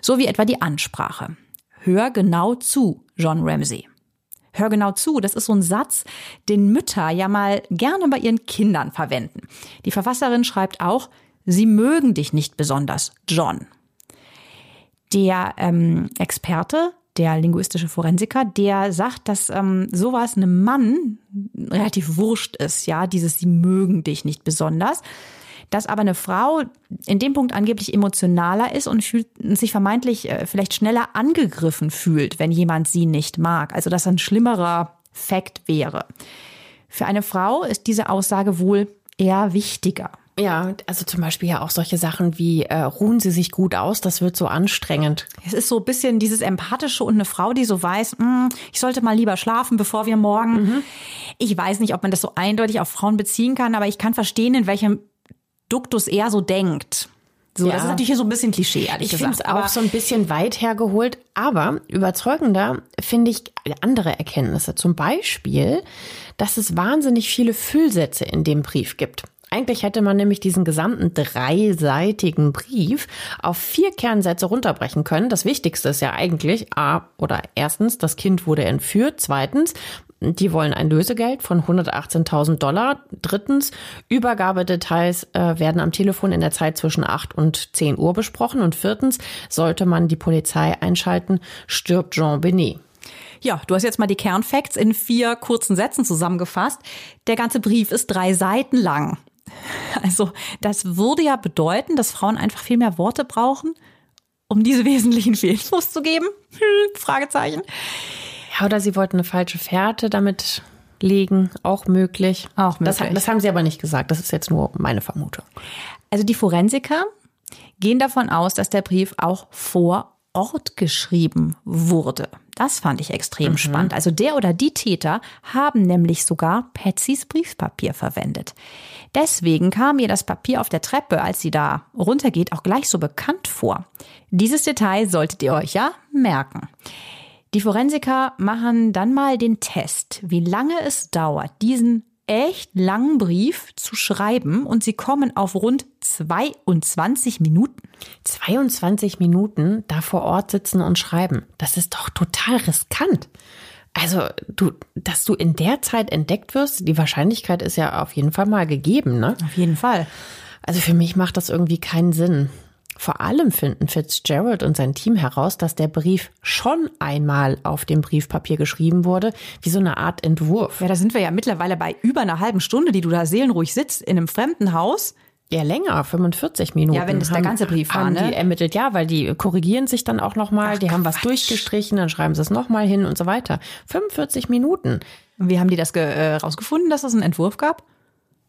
so wie etwa die Ansprache. Hör genau zu, John Ramsey. Hör genau zu, das ist so ein Satz, den Mütter ja mal gerne bei ihren Kindern verwenden. Die Verfasserin schreibt auch, sie mögen dich nicht besonders, John. Der ähm, Experte der linguistische Forensiker, der sagt, dass ähm, sowas einem Mann relativ wurscht ist, ja, dieses sie mögen dich nicht besonders. Dass aber eine Frau in dem Punkt angeblich emotionaler ist und fühlt, sich vermeintlich äh, vielleicht schneller angegriffen fühlt, wenn jemand sie nicht mag. Also dass ein schlimmerer Fakt wäre. Für eine Frau ist diese Aussage wohl eher wichtiger. Ja, also zum Beispiel ja auch solche Sachen wie äh, ruhen Sie sich gut aus, das wird so anstrengend. Es ist so ein bisschen dieses Empathische und eine Frau, die so weiß, mm, ich sollte mal lieber schlafen, bevor wir morgen. Mhm. Ich weiß nicht, ob man das so eindeutig auf Frauen beziehen kann, aber ich kann verstehen, in welchem Duktus er so denkt. So, ja. das ist natürlich hier so ein bisschen Klischee, ehrlich ich gesagt. Ich finde es auch so ein bisschen weit hergeholt, aber überzeugender finde ich andere Erkenntnisse. Zum Beispiel, dass es wahnsinnig viele Füllsätze in dem Brief gibt. Eigentlich hätte man nämlich diesen gesamten dreiseitigen Brief auf vier Kernsätze runterbrechen können. Das Wichtigste ist ja eigentlich, A, oder erstens, das Kind wurde entführt. Zweitens, die wollen ein Lösegeld von 118.000 Dollar. Drittens, Übergabedetails äh, werden am Telefon in der Zeit zwischen 8 und 10 Uhr besprochen. Und viertens, sollte man die Polizei einschalten, stirbt Jean Benet. Ja, du hast jetzt mal die Kernfacts in vier kurzen Sätzen zusammengefasst. Der ganze Brief ist drei Seiten lang. *laughs* Also das würde ja bedeuten, dass Frauen einfach viel mehr Worte brauchen, um diese *laughs* wesentlichen Fehlinfos zu geben? *laughs* Fragezeichen. Ja, oder sie wollten eine falsche Fährte damit legen, auch möglich. Auch möglich. Das, das haben sie aber nicht gesagt. Das ist jetzt nur meine Vermutung. Also die Forensiker gehen davon aus, dass der Brief auch vor Ort geschrieben wurde. Das fand ich extrem mhm. spannend. Also der oder die Täter haben nämlich sogar Patsys Briefpapier verwendet. Deswegen kam ihr das Papier auf der Treppe, als sie da runtergeht, auch gleich so bekannt vor. Dieses Detail solltet ihr euch ja merken. Die Forensiker machen dann mal den Test, wie lange es dauert, diesen echt langen Brief zu schreiben und sie kommen auf rund 22 Minuten. 22 Minuten da vor Ort sitzen und schreiben. Das ist doch total riskant. Also, du, dass du in der Zeit entdeckt wirst, die Wahrscheinlichkeit ist ja auf jeden Fall mal gegeben, ne? Auf jeden Fall. Also für mich macht das irgendwie keinen Sinn. Vor allem finden Fitzgerald und sein Team heraus, dass der Brief schon einmal auf dem Briefpapier geschrieben wurde, wie so eine Art Entwurf. Ja, da sind wir ja mittlerweile bei über einer halben Stunde, die du da seelenruhig sitzt in einem fremden Haus. Ja, länger, 45 Minuten. Ja, wenn das der ganze Brief war, ne? Die ermittelt, ja, weil die korrigieren sich dann auch nochmal, die haben was durchgestrichen, dann schreiben sie es nochmal hin und so weiter. 45 Minuten. Und wie haben die das äh, rausgefunden, dass es einen Entwurf gab?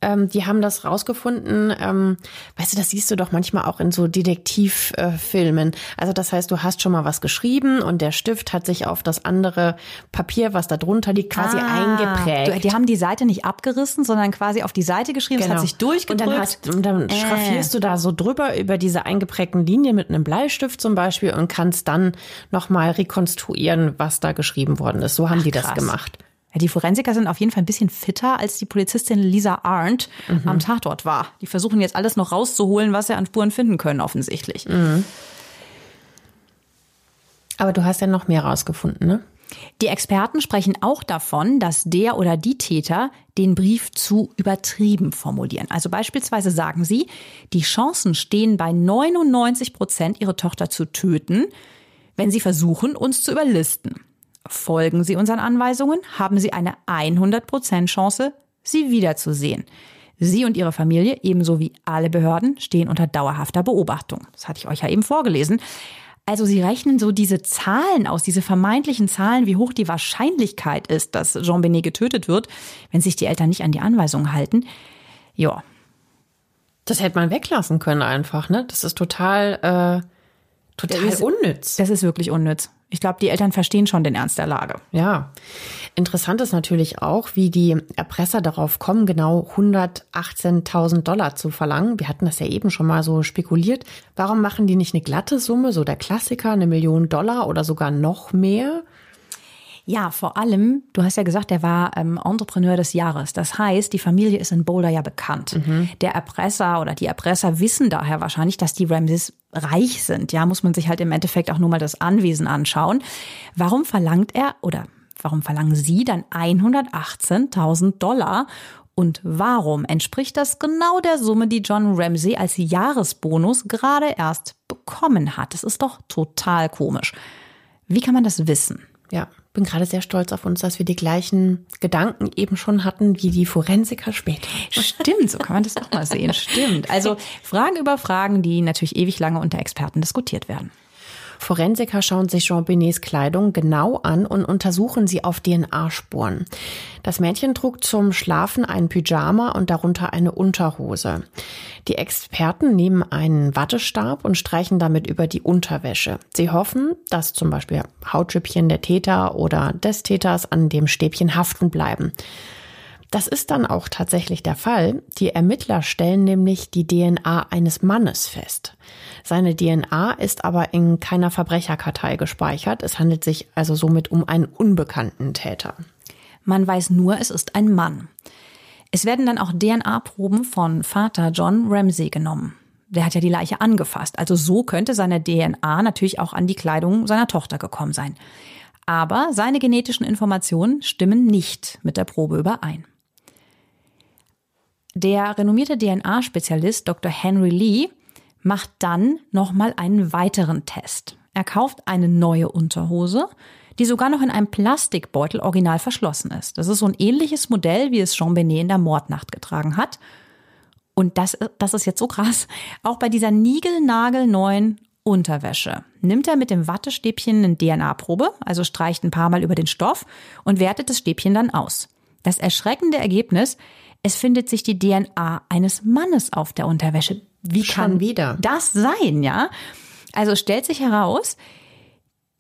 Ähm, die haben das rausgefunden. Ähm, weißt du, das siehst du doch manchmal auch in so Detektivfilmen. Äh, also das heißt, du hast schon mal was geschrieben und der Stift hat sich auf das andere Papier, was da drunter liegt, quasi ah, eingeprägt. Die haben die Seite nicht abgerissen, sondern quasi auf die Seite geschrieben. Genau. Es hat genau. sich durchgedrückt. Und dann, hast, und dann äh. schraffierst du da so drüber über diese eingeprägten Linien mit einem Bleistift zum Beispiel und kannst dann nochmal rekonstruieren, was da geschrieben worden ist. So haben Ach, die das gemacht. Ja, die Forensiker sind auf jeden Fall ein bisschen fitter, als die Polizistin Lisa Arndt mhm. am Tatort war. Die versuchen jetzt alles noch rauszuholen, was sie an Spuren finden können, offensichtlich. Mhm. Aber du hast ja noch mehr rausgefunden, ne? Die Experten sprechen auch davon, dass der oder die Täter den Brief zu übertrieben formulieren. Also beispielsweise sagen sie, die Chancen stehen bei 99 Prozent, ihre Tochter zu töten, wenn sie versuchen, uns zu überlisten. Folgen Sie unseren Anweisungen, haben Sie eine 100% Chance, sie wiederzusehen. Sie und Ihre Familie, ebenso wie alle Behörden, stehen unter dauerhafter Beobachtung. Das hatte ich euch ja eben vorgelesen. Also Sie rechnen so diese Zahlen aus, diese vermeintlichen Zahlen, wie hoch die Wahrscheinlichkeit ist, dass Jean Benet getötet wird, wenn sich die Eltern nicht an die Anweisungen halten. Ja. Das hätte man weglassen können einfach, ne? Das ist total, äh, total das ist, unnütz. Das ist wirklich unnütz. Ich glaube, die Eltern verstehen schon den Ernst der Lage. Ja. Interessant ist natürlich auch, wie die Erpresser darauf kommen, genau 118.000 Dollar zu verlangen. Wir hatten das ja eben schon mal so spekuliert. Warum machen die nicht eine glatte Summe, so der Klassiker, eine Million Dollar oder sogar noch mehr? Ja, vor allem, du hast ja gesagt, er war ähm, Entrepreneur des Jahres. Das heißt, die Familie ist in Boulder ja bekannt. Mhm. Der Erpresser oder die Erpresser wissen daher wahrscheinlich, dass die Ramses reich sind. Ja, muss man sich halt im Endeffekt auch nur mal das Anwesen anschauen. Warum verlangt er oder warum verlangen Sie dann 118.000 Dollar? Und warum entspricht das genau der Summe, die John Ramsey als Jahresbonus gerade erst bekommen hat? Das ist doch total komisch. Wie kann man das wissen? Ja, bin gerade sehr stolz auf uns, dass wir die gleichen Gedanken eben schon hatten wie die Forensiker später. Stimmt, so kann man das doch mal sehen. Stimmt. Also Fragen über Fragen, die natürlich ewig lange unter Experten diskutiert werden. Forensiker schauen sich Jean Benets Kleidung genau an und untersuchen sie auf DNA-Spuren. Das Mädchen trug zum Schlafen ein Pyjama und darunter eine Unterhose. Die Experten nehmen einen Wattestab und streichen damit über die Unterwäsche. Sie hoffen, dass zum Beispiel Hautschüppchen der Täter oder des Täters an dem Stäbchen haften bleiben. Das ist dann auch tatsächlich der Fall. Die Ermittler stellen nämlich die DNA eines Mannes fest. Seine DNA ist aber in keiner Verbrecherkartei gespeichert. Es handelt sich also somit um einen unbekannten Täter. Man weiß nur, es ist ein Mann. Es werden dann auch DNA-Proben von Vater John Ramsey genommen. Der hat ja die Leiche angefasst. Also so könnte seine DNA natürlich auch an die Kleidung seiner Tochter gekommen sein. Aber seine genetischen Informationen stimmen nicht mit der Probe überein. Der renommierte DNA-Spezialist Dr. Henry Lee macht dann nochmal einen weiteren Test. Er kauft eine neue Unterhose, die sogar noch in einem Plastikbeutel original verschlossen ist. Das ist so ein ähnliches Modell, wie es Jean Benet in der Mordnacht getragen hat. Und das, das ist jetzt so krass. Auch bei dieser niegelnagelneuen Unterwäsche nimmt er mit dem Wattestäbchen eine DNA-Probe, also streicht ein paar Mal über den Stoff und wertet das Stäbchen dann aus. Das erschreckende Ergebnis, es findet sich die DNA eines Mannes auf der Unterwäsche. Wie Schon kann wieder. das sein, ja? Also stellt sich heraus,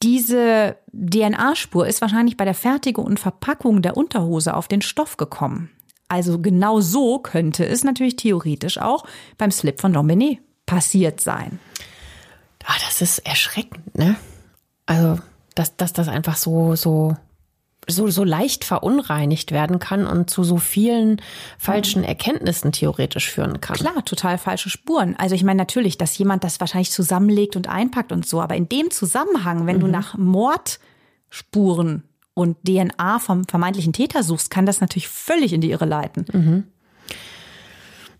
diese DNA-Spur ist wahrscheinlich bei der Fertigung und Verpackung der Unterhose auf den Stoff gekommen. Also genau so könnte es natürlich theoretisch auch beim Slip von Dombenet passiert sein. Ah, das ist erschreckend, ne? Also, dass, dass das einfach so, so so, so leicht verunreinigt werden kann und zu so vielen falschen mhm. Erkenntnissen theoretisch führen kann. Klar, total falsche Spuren. Also ich meine natürlich, dass jemand das wahrscheinlich zusammenlegt und einpackt und so, aber in dem Zusammenhang, wenn mhm. du nach Mordspuren und DNA vom vermeintlichen Täter suchst, kann das natürlich völlig in die Irre leiten. Mhm.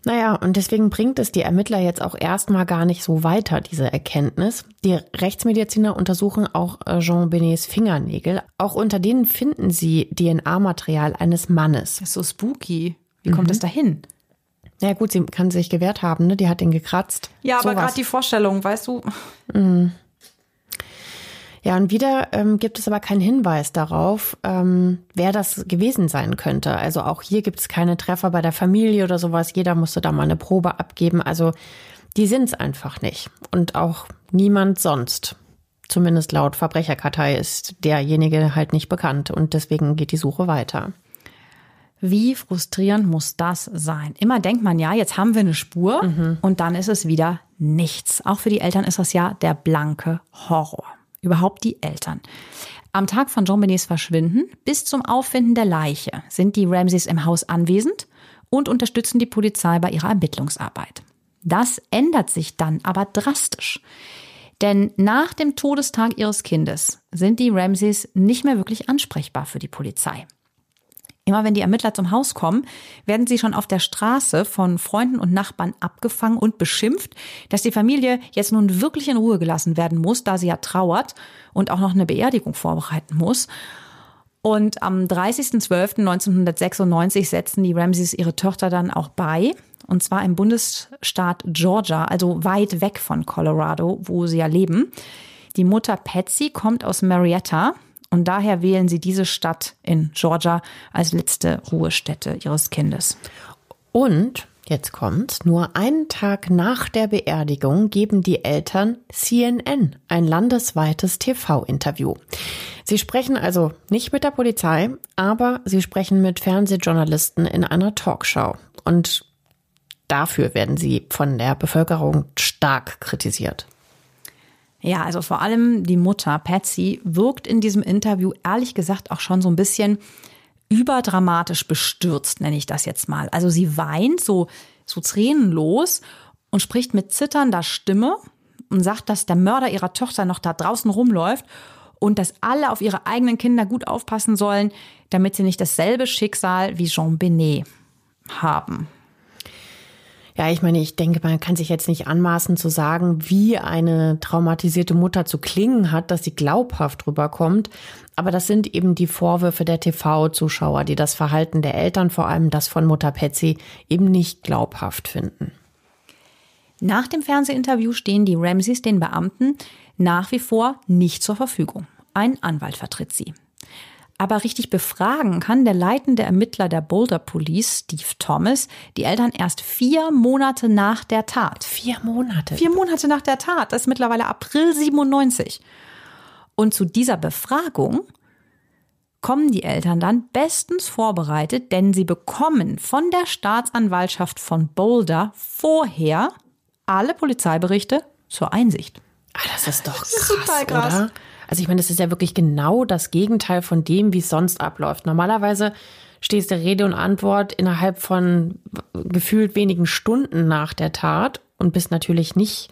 Naja, und deswegen bringt es die Ermittler jetzt auch erstmal gar nicht so weiter, diese Erkenntnis. Die Rechtsmediziner untersuchen auch äh, Jean Benets Fingernägel. Auch unter denen finden sie DNA-Material eines Mannes. Das ist so spooky. Wie kommt mhm. das dahin? Ja gut, sie kann sich gewehrt haben, ne? Die hat ihn gekratzt. Ja, aber gerade die Vorstellung, weißt du. Mhm. Ja, und wieder ähm, gibt es aber keinen Hinweis darauf, ähm, wer das gewesen sein könnte. Also auch hier gibt es keine Treffer bei der Familie oder sowas. Jeder musste da mal eine Probe abgeben. Also die sind es einfach nicht. Und auch niemand sonst. Zumindest laut Verbrecherkartei ist derjenige halt nicht bekannt. Und deswegen geht die Suche weiter. Wie frustrierend muss das sein? Immer denkt man ja, jetzt haben wir eine Spur mhm. und dann ist es wieder nichts. Auch für die Eltern ist das ja der blanke Horror überhaupt die Eltern. Am Tag von Jean Benets Verschwinden bis zum Auffinden der Leiche sind die Ramseys im Haus anwesend und unterstützen die Polizei bei ihrer Ermittlungsarbeit. Das ändert sich dann aber drastisch. Denn nach dem Todestag ihres Kindes sind die Ramseys nicht mehr wirklich ansprechbar für die Polizei. Immer wenn die Ermittler zum Haus kommen, werden sie schon auf der Straße von Freunden und Nachbarn abgefangen und beschimpft, dass die Familie jetzt nun wirklich in Ruhe gelassen werden muss, da sie ja trauert und auch noch eine Beerdigung vorbereiten muss. Und am 30.12.1996 setzen die Ramseys ihre Tochter dann auch bei. Und zwar im Bundesstaat Georgia, also weit weg von Colorado, wo sie ja leben. Die Mutter Patsy kommt aus Marietta, und daher wählen sie diese Stadt in Georgia als letzte Ruhestätte ihres Kindes. Und Jetzt kommt's. Nur einen Tag nach der Beerdigung geben die Eltern CNN ein landesweites TV-Interview. Sie sprechen also nicht mit der Polizei, aber sie sprechen mit Fernsehjournalisten in einer Talkshow. Und dafür werden sie von der Bevölkerung stark kritisiert. Ja, also vor allem die Mutter, Patsy, wirkt in diesem Interview ehrlich gesagt auch schon so ein bisschen überdramatisch bestürzt, nenne ich das jetzt mal. Also sie weint so, so tränenlos und spricht mit zitternder Stimme und sagt, dass der Mörder ihrer Tochter noch da draußen rumläuft und dass alle auf ihre eigenen Kinder gut aufpassen sollen, damit sie nicht dasselbe Schicksal wie Jean Benet haben. Ja, ich meine, ich denke, man kann sich jetzt nicht anmaßen zu sagen, wie eine traumatisierte Mutter zu klingen hat, dass sie glaubhaft rüberkommt. Aber das sind eben die Vorwürfe der TV-Zuschauer, die das Verhalten der Eltern, vor allem das von Mutter Patsy, eben nicht glaubhaft finden. Nach dem Fernsehinterview stehen die Ramseys den Beamten nach wie vor nicht zur Verfügung. Ein Anwalt vertritt sie. Aber richtig befragen kann der leitende Ermittler der Boulder Police, Steve Thomas, die Eltern erst vier Monate nach der Tat. Vier Monate? Vier Monate nach der Tat. Das ist mittlerweile April 97. Und zu dieser Befragung kommen die Eltern dann bestens vorbereitet, denn sie bekommen von der Staatsanwaltschaft von Boulder vorher alle Polizeiberichte zur Einsicht. Ah, das ist doch das ist krass, krass, oder? Also ich meine, das ist ja wirklich genau das Gegenteil von dem, wie es sonst abläuft. Normalerweise stehst du Rede und Antwort innerhalb von gefühlt wenigen Stunden nach der Tat und bist natürlich nicht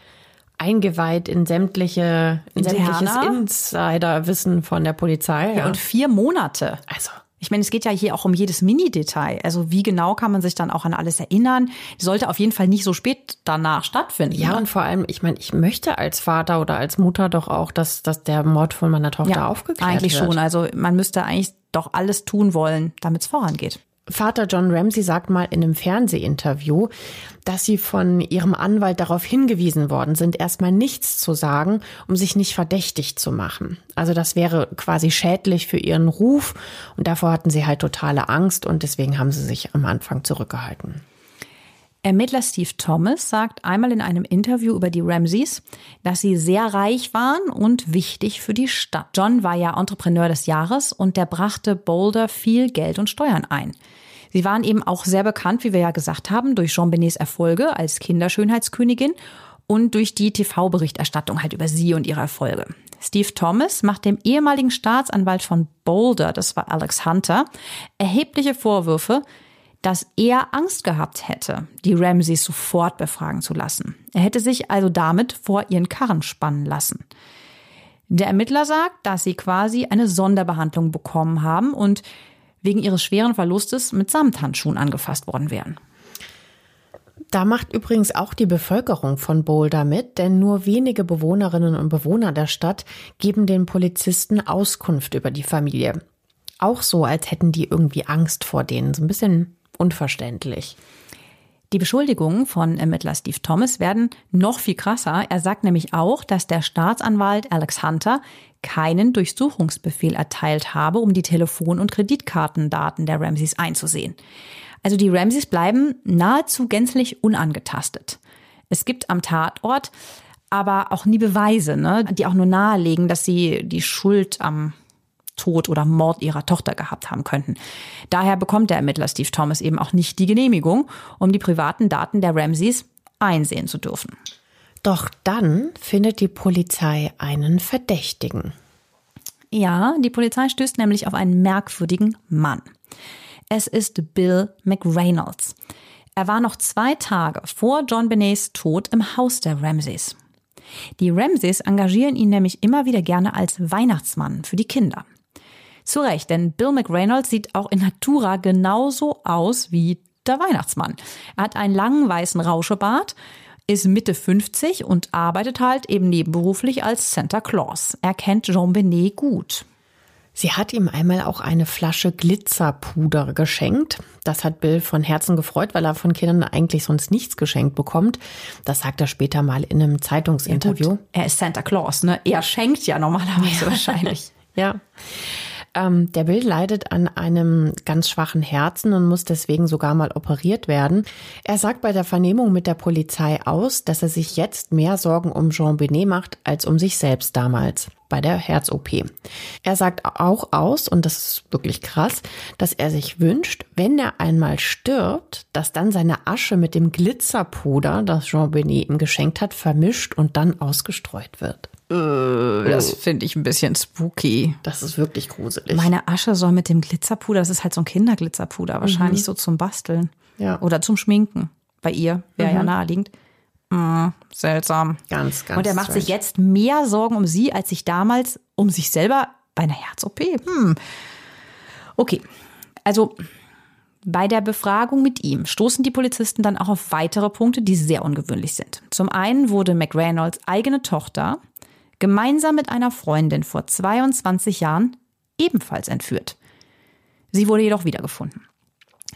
eingeweiht in sämtliche in sämtliches Insiderwissen von der Polizei. Ja. ja, und vier Monate. Also ich meine, es geht ja hier auch um jedes Mini-Detail. Also wie genau kann man sich dann auch an alles erinnern? Die sollte auf jeden Fall nicht so spät danach stattfinden. Ja, ne? und vor allem, ich meine, ich möchte als Vater oder als Mutter doch auch, dass, dass der Mord von meiner Tochter ja, aufgeklärt eigentlich wird. Eigentlich schon. Also man müsste eigentlich doch alles tun wollen, damit es vorangeht. Vater John Ramsey sagt mal in einem Fernsehinterview, dass sie von ihrem Anwalt darauf hingewiesen worden sind, erstmal nichts zu sagen, um sich nicht verdächtig zu machen. Also das wäre quasi schädlich für ihren Ruf und davor hatten sie halt totale Angst und deswegen haben sie sich am Anfang zurückgehalten. Ermittler Steve Thomas sagt einmal in einem Interview über die Ramseys, dass sie sehr reich waren und wichtig für die Stadt. John war ja Entrepreneur des Jahres und der brachte Boulder viel Geld und Steuern ein. Sie waren eben auch sehr bekannt, wie wir ja gesagt haben, durch Jean Benets Erfolge als Kinderschönheitskönigin und durch die TV-Berichterstattung halt über sie und ihre Erfolge. Steve Thomas macht dem ehemaligen Staatsanwalt von Boulder, das war Alex Hunter, erhebliche Vorwürfe, dass er Angst gehabt hätte, die Ramseys sofort befragen zu lassen. Er hätte sich also damit vor ihren Karren spannen lassen. Der Ermittler sagt, dass sie quasi eine Sonderbehandlung bekommen haben und wegen ihres schweren Verlustes mit Samthandschuhen angefasst worden wären. Da macht übrigens auch die Bevölkerung von Boulder mit, denn nur wenige Bewohnerinnen und Bewohner der Stadt geben den Polizisten Auskunft über die Familie. Auch so, als hätten die irgendwie Angst vor denen. So ein bisschen unverständlich. Die Beschuldigungen von Ermittler Steve Thomas werden noch viel krasser. Er sagt nämlich auch, dass der Staatsanwalt Alex Hunter keinen Durchsuchungsbefehl erteilt habe, um die Telefon- und Kreditkartendaten der Ramseys einzusehen. Also die Ramseys bleiben nahezu gänzlich unangetastet. Es gibt am Tatort aber auch nie Beweise, ne, die auch nur nahelegen, dass sie die Schuld am Tod oder Mord ihrer Tochter gehabt haben könnten. Daher bekommt der Ermittler Steve Thomas eben auch nicht die Genehmigung, um die privaten Daten der Ramseys einsehen zu dürfen. Doch dann findet die Polizei einen Verdächtigen. Ja, die Polizei stößt nämlich auf einen merkwürdigen Mann. Es ist Bill McReynolds. Er war noch zwei Tage vor John Benets Tod im Haus der Ramseys. Die Ramseys engagieren ihn nämlich immer wieder gerne als Weihnachtsmann für die Kinder. Zu Recht, denn Bill McReynolds sieht auch in Natura genauso aus wie der Weihnachtsmann. Er hat einen langen weißen Rauschebart, ist Mitte 50 und arbeitet halt eben nebenberuflich als Santa Claus. Er kennt Jean Benet gut. Sie hat ihm einmal auch eine Flasche Glitzerpuder geschenkt. Das hat Bill von Herzen gefreut, weil er von Kindern eigentlich sonst nichts geschenkt bekommt. Das sagt er später mal in einem Zeitungsinterview. Ja er ist Santa Claus, ne? Er schenkt ja normalerweise ja. wahrscheinlich. *laughs* ja. Ähm, der Bill leidet an einem ganz schwachen Herzen und muss deswegen sogar mal operiert werden. Er sagt bei der Vernehmung mit der Polizei aus, dass er sich jetzt mehr Sorgen um Jean Benet macht als um sich selbst damals bei der Herz-OP. Er sagt auch aus, und das ist wirklich krass, dass er sich wünscht, wenn er einmal stirbt, dass dann seine Asche mit dem Glitzerpuder, das Jean Benet ihm geschenkt hat, vermischt und dann ausgestreut wird. Äh, das finde ich ein bisschen spooky. Das ist wirklich gruselig. Meine Asche soll mit dem Glitzerpuder, das ist halt so ein Kinderglitzerpuder, wahrscheinlich mhm. so zum Basteln. Ja. Oder zum Schminken. Bei ihr wäre mhm. ja naheliegend. Mm, seltsam. Ganz, ganz. Und er macht strange. sich jetzt mehr Sorgen um sie, als sich damals um sich selber bei einer Herz-OP. Hm. Okay. Also, Bei der Befragung mit ihm stoßen die Polizisten dann auch auf weitere Punkte, die sehr ungewöhnlich sind. Zum einen wurde McReynolds eigene Tochter gemeinsam mit einer Freundin vor 22 Jahren ebenfalls entführt. Sie wurde jedoch wiedergefunden.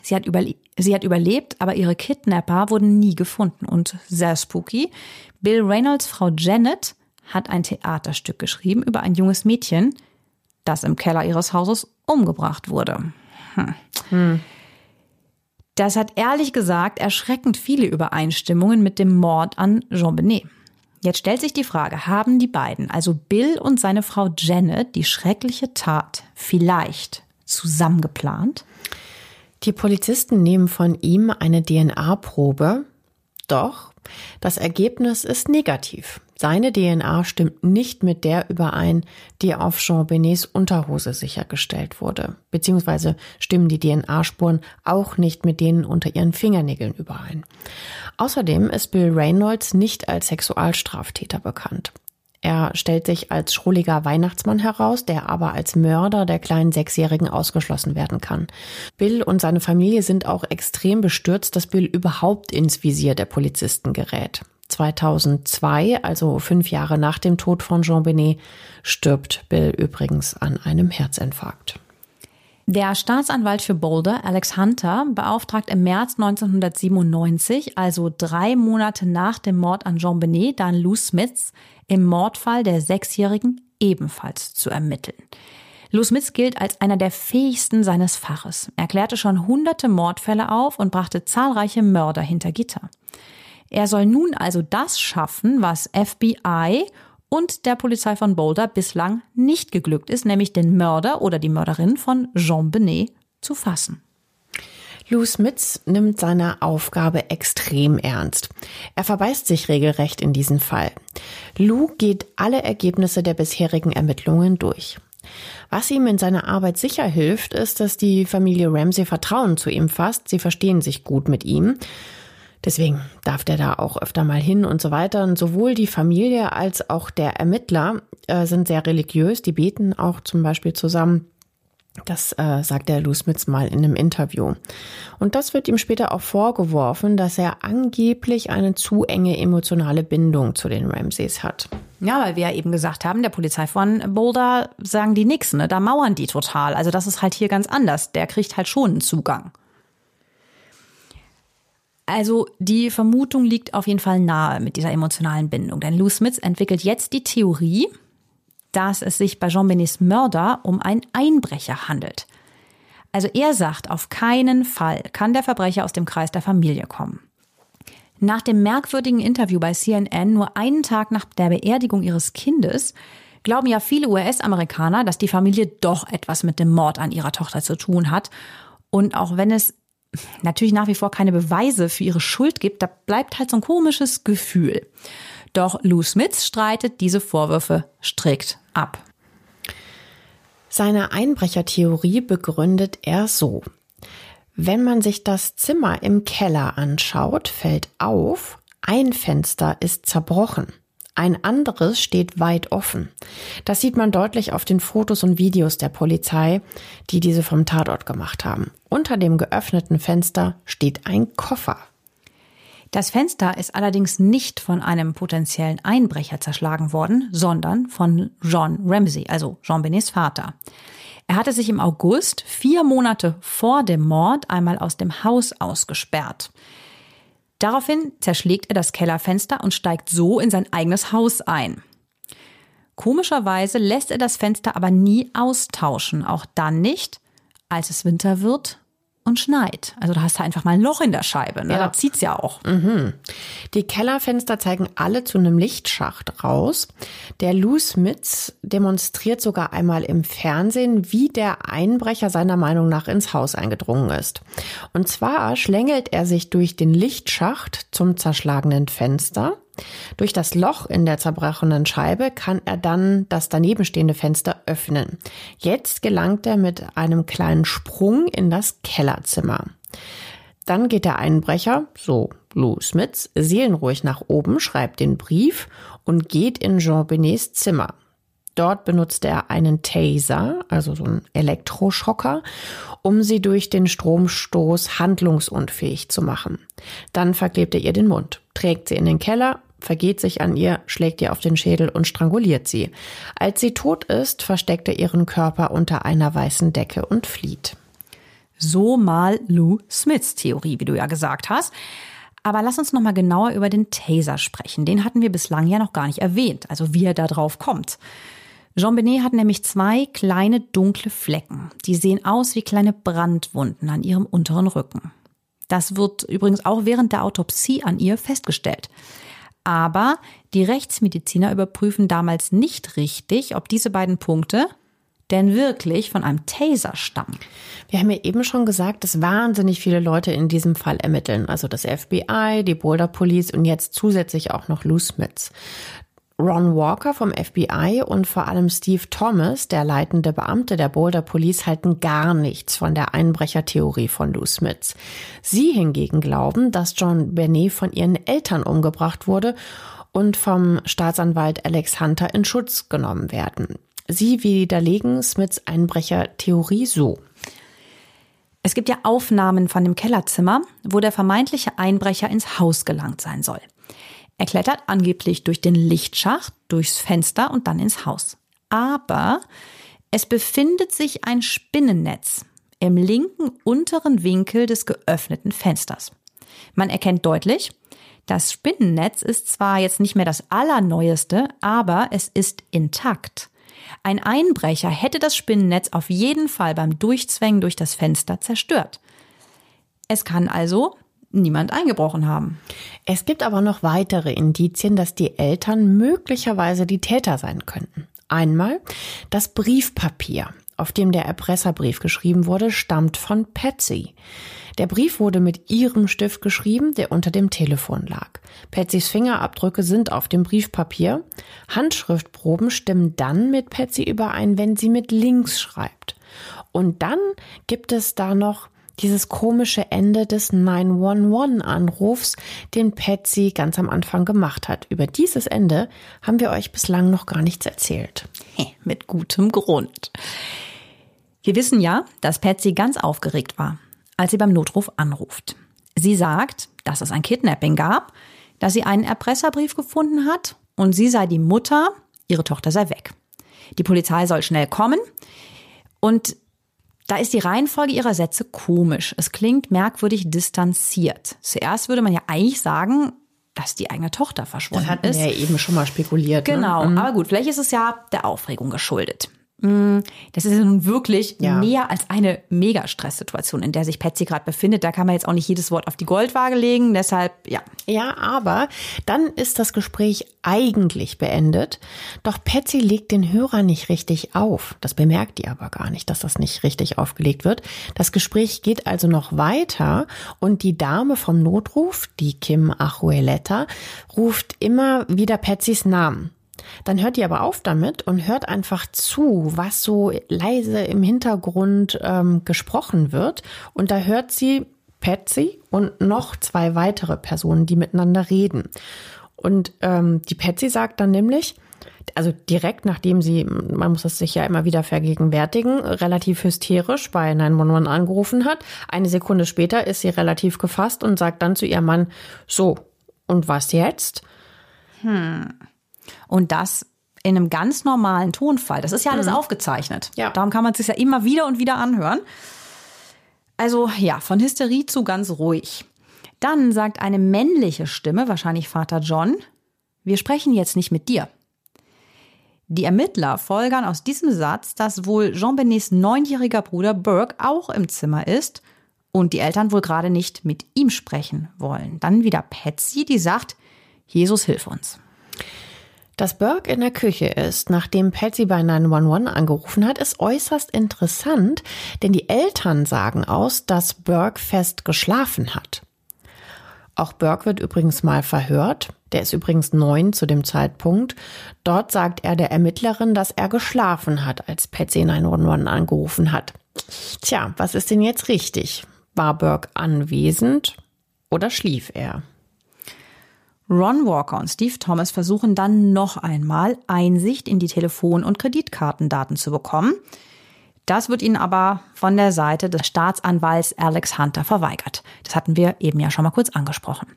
Sie hat, überle sie hat überlebt, aber ihre Kidnapper wurden nie gefunden. Und sehr spooky, Bill Reynolds Frau Janet hat ein Theaterstück geschrieben über ein junges Mädchen, das im Keller ihres Hauses umgebracht wurde. Hm. Hm. Das hat ehrlich gesagt erschreckend viele Übereinstimmungen mit dem Mord an Jean Benet. Jetzt stellt sich die Frage, haben die beiden, also Bill und seine Frau Janet, die schreckliche Tat vielleicht zusammen geplant? Die Polizisten nehmen von ihm eine DNA-Probe, doch das Ergebnis ist negativ. Seine DNA stimmt nicht mit der überein, die auf Jean Benets Unterhose sichergestellt wurde, beziehungsweise stimmen die DNA-Spuren auch nicht mit denen unter ihren Fingernägeln überein. Außerdem ist Bill Reynolds nicht als Sexualstraftäter bekannt. Er stellt sich als schrulliger Weihnachtsmann heraus, der aber als Mörder der kleinen Sechsjährigen ausgeschlossen werden kann. Bill und seine Familie sind auch extrem bestürzt, dass Bill überhaupt ins Visier der Polizisten gerät. 2002, also fünf Jahre nach dem Tod von Jean Benet, stirbt Bill übrigens an einem Herzinfarkt. Der Staatsanwalt für Boulder, Alex Hunter, beauftragt im März 1997, also drei Monate nach dem Mord an Jean Benet, dann Lou Smiths, im Mordfall der Sechsjährigen ebenfalls zu ermitteln. Lou Smith gilt als einer der fähigsten seines Faches. Er klärte schon hunderte Mordfälle auf und brachte zahlreiche Mörder hinter Gitter. Er soll nun also das schaffen, was FBI und der Polizei von Boulder bislang nicht geglückt ist, nämlich den Mörder oder die Mörderin von Jean Benet zu fassen. Lou Smits nimmt seine Aufgabe extrem ernst. Er verbeißt sich regelrecht in diesen Fall. Lou geht alle Ergebnisse der bisherigen Ermittlungen durch. Was ihm in seiner Arbeit sicher hilft, ist, dass die Familie Ramsey Vertrauen zu ihm fasst. Sie verstehen sich gut mit ihm. Deswegen darf der da auch öfter mal hin und so weiter. Und sowohl die Familie als auch der Ermittler äh, sind sehr religiös. Die beten auch zum Beispiel zusammen. Das äh, sagt der Lou Smith mal in einem Interview. Und das wird ihm später auch vorgeworfen, dass er angeblich eine zu enge emotionale Bindung zu den Ramsays hat. Ja, weil wir ja eben gesagt haben, der Polizei von Boulder sagen die nichts, ne? Da mauern die total. Also das ist halt hier ganz anders. Der kriegt halt schon einen Zugang. Also die Vermutung liegt auf jeden Fall nahe mit dieser emotionalen Bindung. Denn Lou Smith entwickelt jetzt die Theorie, dass es sich bei Jean Benets Mörder um einen Einbrecher handelt. Also er sagt, auf keinen Fall kann der Verbrecher aus dem Kreis der Familie kommen. Nach dem merkwürdigen Interview bei CNN, nur einen Tag nach der Beerdigung ihres Kindes, glauben ja viele US-Amerikaner, dass die Familie doch etwas mit dem Mord an ihrer Tochter zu tun hat. Und auch wenn es natürlich nach wie vor keine Beweise für ihre Schuld gibt, da bleibt halt so ein komisches Gefühl. Doch Lou Smith streitet diese Vorwürfe strikt ab. Seine Einbrechertheorie begründet er so. Wenn man sich das Zimmer im Keller anschaut, fällt auf, ein Fenster ist zerbrochen. Ein anderes steht weit offen. Das sieht man deutlich auf den Fotos und Videos der Polizei, die diese vom Tatort gemacht haben. Unter dem geöffneten Fenster steht ein Koffer. Das Fenster ist allerdings nicht von einem potenziellen Einbrecher zerschlagen worden, sondern von John Ramsey, also Jean Benets Vater. Er hatte sich im August, vier Monate vor dem Mord, einmal aus dem Haus ausgesperrt. Daraufhin zerschlägt er das Kellerfenster und steigt so in sein eigenes Haus ein. Komischerweise lässt er das Fenster aber nie austauschen, auch dann nicht, als es Winter wird und schneit. Also da hast du einfach mal ein Loch in der Scheibe. Ne? Ja. Da zieht's ja auch. Mhm. Die Kellerfenster zeigen alle zu einem Lichtschacht raus. Der Lou Smith demonstriert sogar einmal im Fernsehen, wie der Einbrecher seiner Meinung nach ins Haus eingedrungen ist. Und zwar schlängelt er sich durch den Lichtschacht zum zerschlagenen Fenster durch das Loch in der zerbrochenen Scheibe kann er dann das danebenstehende Fenster öffnen. Jetzt gelangt er mit einem kleinen Sprung in das Kellerzimmer. Dann geht der Einbrecher, so Lou Smiths, seelenruhig nach oben, schreibt den Brief und geht in Jean Benets Zimmer. Dort benutzt er einen Taser, also so einen Elektroschocker, um sie durch den Stromstoß handlungsunfähig zu machen. Dann verklebt er ihr den Mund, trägt sie in den Keller, vergeht sich an ihr, schlägt ihr auf den Schädel und stranguliert sie. Als sie tot ist, versteckt er ihren Körper unter einer weißen Decke und flieht. So mal Lou Smiths Theorie, wie du ja gesagt hast. Aber lass uns noch mal genauer über den Taser sprechen. Den hatten wir bislang ja noch gar nicht erwähnt, also wie er da drauf kommt. Jean Benet hat nämlich zwei kleine dunkle Flecken. Die sehen aus wie kleine Brandwunden an ihrem unteren Rücken. Das wird übrigens auch während der Autopsie an ihr festgestellt. Aber die Rechtsmediziner überprüfen damals nicht richtig, ob diese beiden Punkte denn wirklich von einem Taser stammen. Wir haben ja eben schon gesagt, dass wahnsinnig viele Leute in diesem Fall ermitteln. Also das FBI, die Boulder Police und jetzt zusätzlich auch noch Lou Smiths. Ron Walker vom FBI und vor allem Steve Thomas, der leitende Beamte der Boulder Police, halten gar nichts von der Einbrechertheorie von Lou Smiths. Sie hingegen glauben, dass John Benet von ihren Eltern umgebracht wurde und vom Staatsanwalt Alex Hunter in Schutz genommen werden. Sie widerlegen Smiths Einbrechertheorie so. Es gibt ja Aufnahmen von dem Kellerzimmer, wo der vermeintliche Einbrecher ins Haus gelangt sein soll. Er klettert angeblich durch den Lichtschacht, durchs Fenster und dann ins Haus. Aber es befindet sich ein Spinnennetz im linken unteren Winkel des geöffneten Fensters. Man erkennt deutlich, das Spinnennetz ist zwar jetzt nicht mehr das allerneueste, aber es ist intakt. Ein Einbrecher hätte das Spinnennetz auf jeden Fall beim Durchzwängen durch das Fenster zerstört. Es kann also niemand eingebrochen haben. Es gibt aber noch weitere Indizien, dass die Eltern möglicherweise die Täter sein könnten. Einmal das Briefpapier, auf dem der Erpresserbrief geschrieben wurde, stammt von Patsy. Der Brief wurde mit ihrem Stift geschrieben, der unter dem Telefon lag. Patsys Fingerabdrücke sind auf dem Briefpapier. Handschriftproben stimmen dann mit Patsy überein, wenn sie mit links schreibt. Und dann gibt es da noch dieses komische Ende des 911-Anrufs, den Patsy ganz am Anfang gemacht hat. Über dieses Ende haben wir euch bislang noch gar nichts erzählt. Hey, mit gutem Grund. Wir wissen ja, dass Patsy ganz aufgeregt war, als sie beim Notruf anruft. Sie sagt, dass es ein Kidnapping gab, dass sie einen Erpresserbrief gefunden hat und sie sei die Mutter, ihre Tochter sei weg. Die Polizei soll schnell kommen und da ist die Reihenfolge ihrer Sätze komisch. Es klingt merkwürdig distanziert. Zuerst würde man ja eigentlich sagen, dass die eigene Tochter verschwunden ist. Das hatten wir ja eben schon mal spekuliert. Ne? Genau, ne? aber gut, vielleicht ist es ja der Aufregung geschuldet. Mm, das ist ja nun wirklich ja. mehr als eine Mega-Stresssituation, in der sich Patsy gerade befindet. Da kann man jetzt auch nicht jedes Wort auf die Goldwaage legen. Deshalb, ja. Ja, aber dann ist das Gespräch eigentlich beendet. Doch Patsy legt den Hörer nicht richtig auf. Das bemerkt die aber gar nicht, dass das nicht richtig aufgelegt wird. Das Gespräch geht also noch weiter und die Dame vom Notruf, die Kim Achueleta, ruft immer wieder Patsys Namen. Dann hört die aber auf damit und hört einfach zu, was so leise im Hintergrund ähm, gesprochen wird. Und da hört sie Patsy und noch zwei weitere Personen, die miteinander reden. Und ähm, die Patsy sagt dann nämlich, also direkt nachdem sie, man muss es sich ja immer wieder vergegenwärtigen, relativ hysterisch bei 911 angerufen hat. Eine Sekunde später ist sie relativ gefasst und sagt dann zu ihrem Mann, so, und was jetzt? Hm. Und das in einem ganz normalen Tonfall. Das ist ja alles mhm. aufgezeichnet. Ja. Darum kann man es sich ja immer wieder und wieder anhören. Also ja, von Hysterie zu ganz ruhig. Dann sagt eine männliche Stimme, wahrscheinlich Vater John, wir sprechen jetzt nicht mit dir. Die Ermittler folgern aus diesem Satz, dass wohl Jean Benets neunjähriger Bruder Burke auch im Zimmer ist und die Eltern wohl gerade nicht mit ihm sprechen wollen. Dann wieder Patsy, die sagt, Jesus hilf uns. Dass Burke in der Küche ist, nachdem Patsy bei 911 angerufen hat, ist äußerst interessant, denn die Eltern sagen aus, dass Burke fest geschlafen hat. Auch Burke wird übrigens mal verhört. Der ist übrigens neun zu dem Zeitpunkt. Dort sagt er der Ermittlerin, dass er geschlafen hat, als Patsy 911 angerufen hat. Tja, was ist denn jetzt richtig? War Burke anwesend oder schlief er? Ron Walker und Steve Thomas versuchen dann noch einmal Einsicht in die Telefon- und Kreditkartendaten zu bekommen. Das wird ihnen aber von der Seite des Staatsanwalts Alex Hunter verweigert. Das hatten wir eben ja schon mal kurz angesprochen.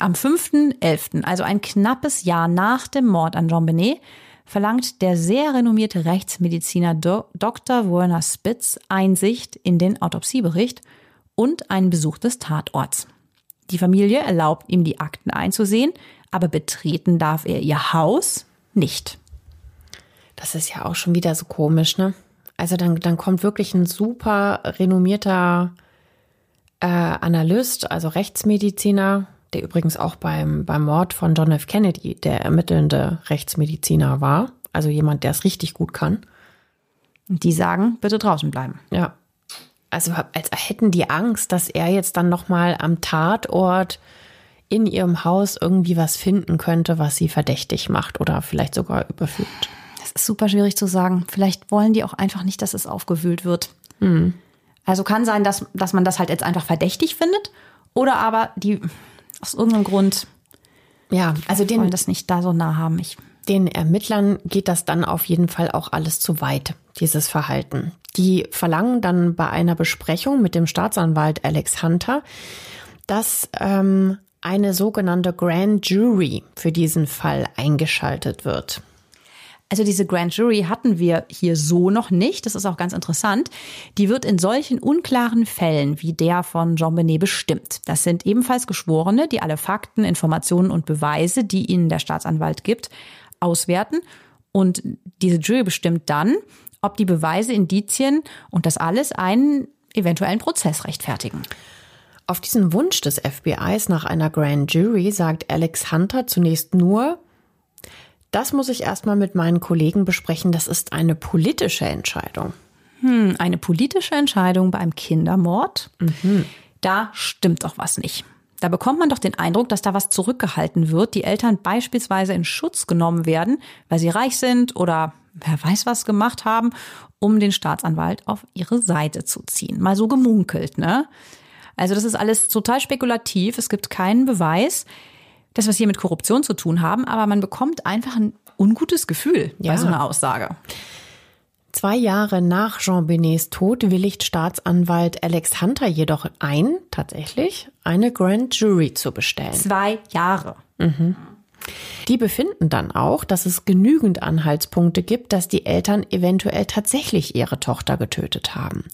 Am 5.11., also ein knappes Jahr nach dem Mord an Jean Benet, verlangt der sehr renommierte Rechtsmediziner Dr. Werner Spitz Einsicht in den Autopsiebericht und einen Besuch des Tatorts. Die Familie erlaubt ihm, die Akten einzusehen, aber betreten darf er ihr Haus nicht. Das ist ja auch schon wieder so komisch, ne? Also dann, dann kommt wirklich ein super renommierter äh, Analyst, also Rechtsmediziner, der übrigens auch beim, beim Mord von John F. Kennedy der ermittelnde Rechtsmediziner war. Also jemand, der es richtig gut kann. Und die sagen, bitte draußen bleiben. Ja also als hätten die Angst, dass er jetzt dann nochmal am Tatort in ihrem Haus irgendwie was finden könnte, was sie verdächtig macht oder vielleicht sogar überführt. Das ist super schwierig zu sagen. Vielleicht wollen die auch einfach nicht, dass es aufgewühlt wird. Mhm. Also kann sein, dass, dass man das halt jetzt einfach verdächtig findet oder aber die aus irgendeinem Grund ja, also den, das nicht da so nah haben. Ich den Ermittlern geht das dann auf jeden Fall auch alles zu weit, dieses Verhalten. Die verlangen dann bei einer Besprechung mit dem Staatsanwalt Alex Hunter, dass ähm, eine sogenannte Grand Jury für diesen Fall eingeschaltet wird. Also diese Grand Jury hatten wir hier so noch nicht. Das ist auch ganz interessant. Die wird in solchen unklaren Fällen wie der von Jean Benet bestimmt. Das sind ebenfalls Geschworene, die alle Fakten, Informationen und Beweise, die ihnen der Staatsanwalt gibt, auswerten. Und diese Jury bestimmt dann, ob die Beweise, Indizien und das alles einen eventuellen Prozess rechtfertigen. Auf diesen Wunsch des FBIs nach einer Grand Jury sagt Alex Hunter zunächst nur, das muss ich erstmal mit meinen Kollegen besprechen, das ist eine politische Entscheidung. Hm, eine politische Entscheidung beim Kindermord? Mhm. Da stimmt doch was nicht. Da bekommt man doch den Eindruck, dass da was zurückgehalten wird, die Eltern beispielsweise in Schutz genommen werden, weil sie reich sind oder wer weiß was gemacht haben, um den Staatsanwalt auf ihre Seite zu ziehen. Mal so gemunkelt, ne? Also das ist alles total spekulativ, es gibt keinen Beweis, dass wir es hier mit Korruption zu tun haben, aber man bekommt einfach ein ungutes Gefühl ja. bei so einer Aussage. Zwei Jahre nach Jean Benets Tod willigt Staatsanwalt Alex Hunter jedoch ein, tatsächlich, eine Grand Jury zu bestellen. Zwei Jahre. Mhm. Die befinden dann auch, dass es genügend Anhaltspunkte gibt, dass die Eltern eventuell tatsächlich ihre Tochter getötet haben.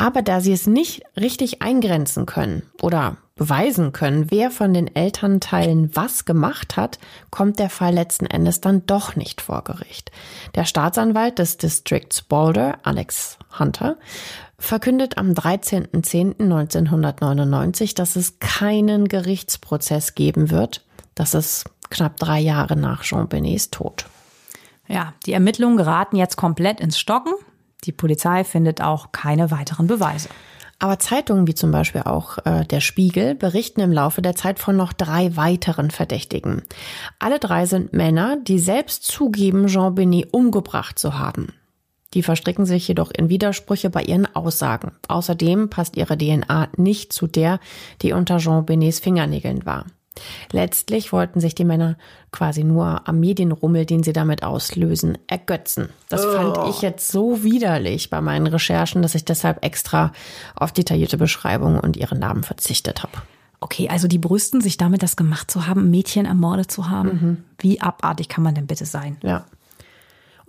Aber da sie es nicht richtig eingrenzen können oder beweisen können, wer von den Elternteilen was gemacht hat, kommt der Fall letzten Endes dann doch nicht vor Gericht. Der Staatsanwalt des Districts Boulder, Alex Hunter, verkündet am 13.10.1999, dass es keinen Gerichtsprozess geben wird. Das ist knapp drei Jahre nach Jean Benets Tod. Ja, die Ermittlungen geraten jetzt komplett ins Stocken. Die Polizei findet auch keine weiteren Beweise. Aber Zeitungen wie zum Beispiel auch äh, der Spiegel berichten im Laufe der Zeit von noch drei weiteren Verdächtigen. Alle drei sind Männer, die selbst zugeben, Jean Benet umgebracht zu haben. Die verstricken sich jedoch in Widersprüche bei ihren Aussagen. Außerdem passt ihre DNA nicht zu der, die unter Jean Benets Fingernägeln war. Letztlich wollten sich die Männer quasi nur am Medienrummel, den sie damit auslösen, ergötzen. Das oh. fand ich jetzt so widerlich bei meinen Recherchen, dass ich deshalb extra auf detaillierte Beschreibungen und ihre Namen verzichtet habe. Okay, also die brüsten sich damit, das gemacht zu haben, Mädchen ermordet zu haben. Mhm. Wie abartig kann man denn bitte sein? Ja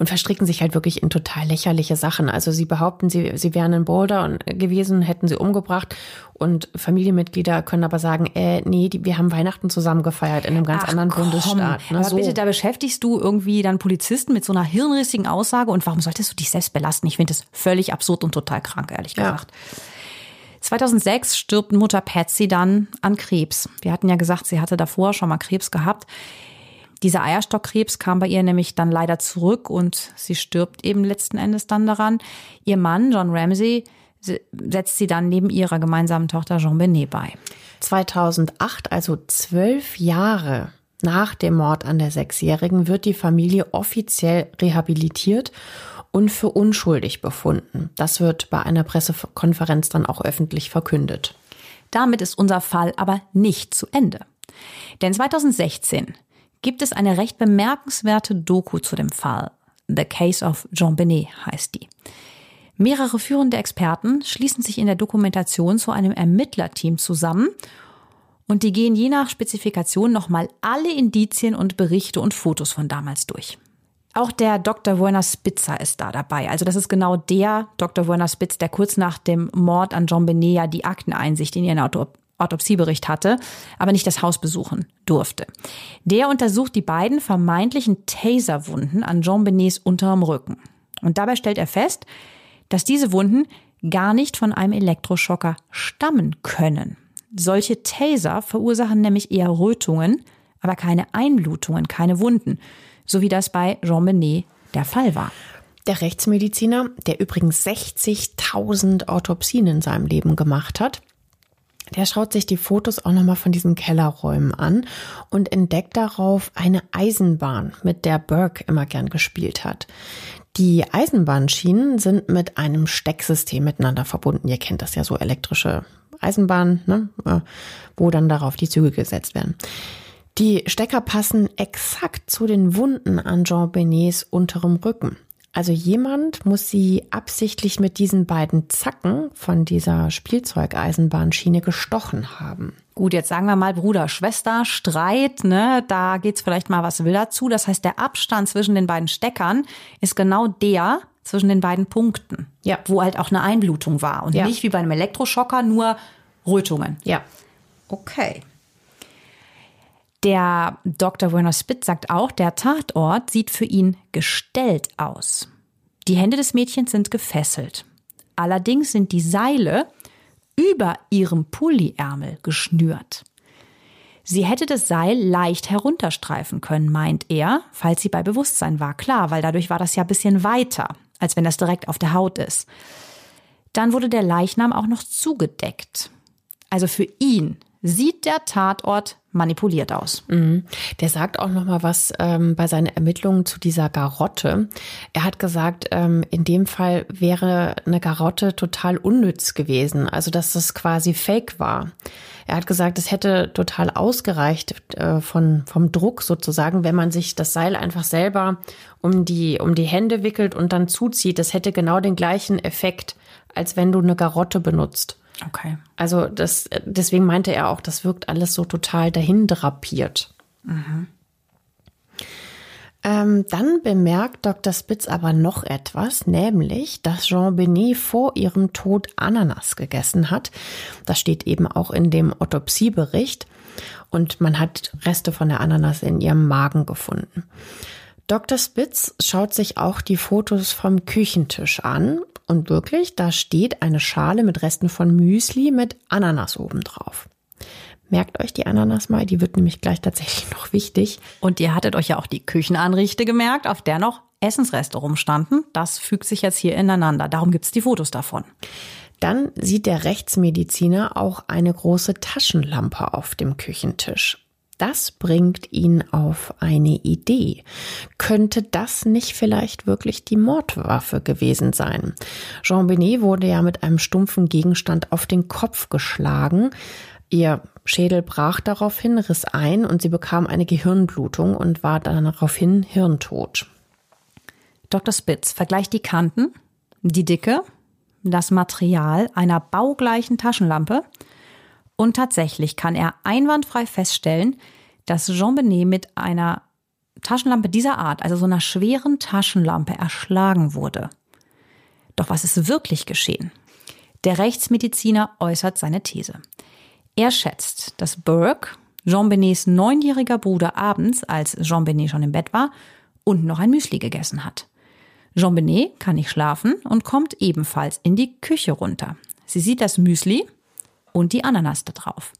und verstricken sich halt wirklich in total lächerliche Sachen. Also sie behaupten, sie, sie wären in Boulder gewesen, hätten sie umgebracht und Familienmitglieder können aber sagen, äh, nee, die, wir haben Weihnachten zusammen gefeiert in einem ganz Ach, anderen komm. Bundesstaat. Ne? Aber so. bitte, da beschäftigst du irgendwie dann Polizisten mit so einer hirnrissigen Aussage und warum solltest du dich selbst belasten? Ich finde das völlig absurd und total krank, ehrlich gesagt. Ja. 2006 stirbt Mutter Patsy dann an Krebs. Wir hatten ja gesagt, sie hatte davor schon mal Krebs gehabt. Dieser Eierstockkrebs kam bei ihr nämlich dann leider zurück und sie stirbt eben letzten Endes dann daran. Ihr Mann, John Ramsey, setzt sie dann neben ihrer gemeinsamen Tochter Jean Benet bei. 2008, also zwölf Jahre nach dem Mord an der Sechsjährigen, wird die Familie offiziell rehabilitiert und für unschuldig befunden. Das wird bei einer Pressekonferenz dann auch öffentlich verkündet. Damit ist unser Fall aber nicht zu Ende. Denn 2016 gibt es eine recht bemerkenswerte Doku zu dem Fall. The Case of Jean Benet heißt die. Mehrere führende Experten schließen sich in der Dokumentation zu einem Ermittlerteam zusammen und die gehen je nach Spezifikation nochmal alle Indizien und Berichte und Fotos von damals durch. Auch der Dr. Werner Spitzer ist da dabei. Also das ist genau der Dr. Werner Spitz, der kurz nach dem Mord an John Benet ja die Akteneinsicht in ihren Autop Autopsiebericht hatte, aber nicht das Haus besuchen durfte. Der untersucht die beiden vermeintlichen Taserwunden an Jean Benets unterem Rücken. Und dabei stellt er fest, dass diese Wunden gar nicht von einem Elektroschocker stammen können. Solche Taser verursachen nämlich eher Rötungen, aber keine Einblutungen, keine Wunden, so wie das bei Jean Benet der Fall war. Der Rechtsmediziner, der übrigens 60.000 Autopsien in seinem Leben gemacht hat, der schaut sich die Fotos auch nochmal von diesen Kellerräumen an und entdeckt darauf eine Eisenbahn, mit der Burke immer gern gespielt hat. Die Eisenbahnschienen sind mit einem Stecksystem miteinander verbunden. Ihr kennt das ja so elektrische Eisenbahnen, ne? Äh, wo dann darauf die Züge gesetzt werden. Die Stecker passen exakt zu den Wunden an Jean Benets unterem Rücken. Also jemand muss sie absichtlich mit diesen beiden Zacken von dieser Spielzeugeisenbahnschiene gestochen haben. Gut, jetzt sagen wir mal Bruder, Schwester, Streit, ne? Da geht's vielleicht mal was wilder zu. Das heißt, der Abstand zwischen den beiden Steckern ist genau der zwischen den beiden Punkten. Ja. Wo halt auch eine Einblutung war. Und ja. nicht wie bei einem Elektroschocker nur Rötungen. Ja. Okay. Der Dr. Werner Spitz sagt auch, der Tatort sieht für ihn gestellt aus. Die Hände des Mädchens sind gefesselt. Allerdings sind die Seile über ihrem Pulliärmel geschnürt. Sie hätte das Seil leicht herunterstreifen können, meint er, falls sie bei Bewusstsein war. Klar, weil dadurch war das ja ein bisschen weiter, als wenn das direkt auf der Haut ist. Dann wurde der Leichnam auch noch zugedeckt. Also für ihn sieht der Tatort manipuliert aus. Mhm. Der sagt auch noch mal was ähm, bei seinen Ermittlungen zu dieser Garotte. Er hat gesagt, ähm, in dem Fall wäre eine Garotte total unnütz gewesen, also dass das quasi Fake war. Er hat gesagt, es hätte total ausgereicht äh, von vom Druck sozusagen, wenn man sich das Seil einfach selber um die um die Hände wickelt und dann zuzieht. Das hätte genau den gleichen Effekt, als wenn du eine Garotte benutzt. Okay. Also das, deswegen meinte er auch, das wirkt alles so total dahin drapiert. Mhm. Ähm, dann bemerkt Dr. Spitz aber noch etwas, nämlich, dass Jean Benet vor ihrem Tod Ananas gegessen hat. Das steht eben auch in dem Autopsiebericht. Und man hat Reste von der Ananas in ihrem Magen gefunden. Dr. Spitz schaut sich auch die Fotos vom Küchentisch an und wirklich, da steht eine Schale mit Resten von Müsli mit Ananas obendrauf. Merkt euch die Ananas mal, die wird nämlich gleich tatsächlich *laughs* noch wichtig. Und ihr hattet euch ja auch die Küchenanrichte gemerkt, auf der noch Essensreste rumstanden. Das fügt sich jetzt hier ineinander. Darum gibt's die Fotos davon. Dann sieht der Rechtsmediziner auch eine große Taschenlampe auf dem Küchentisch. Das bringt ihn auf eine Idee. Könnte das nicht vielleicht wirklich die Mordwaffe gewesen sein? Jean Benet wurde ja mit einem stumpfen Gegenstand auf den Kopf geschlagen. Ihr Schädel brach daraufhin, riss ein und sie bekam eine Gehirnblutung und war daraufhin hirntot. Dr. Spitz vergleicht die Kanten, die Dicke, das Material einer baugleichen Taschenlampe und tatsächlich kann er einwandfrei feststellen, dass Jean Benet mit einer Taschenlampe dieser Art, also so einer schweren Taschenlampe, erschlagen wurde. Doch was ist wirklich geschehen? Der Rechtsmediziner äußert seine These. Er schätzt, dass Burke, Jean Benets neunjähriger Bruder, abends, als Jean Benet schon im Bett war, und noch ein Müsli gegessen hat. Jean Benet kann nicht schlafen und kommt ebenfalls in die Küche runter. Sie sieht das Müsli und die Ananas da drauf.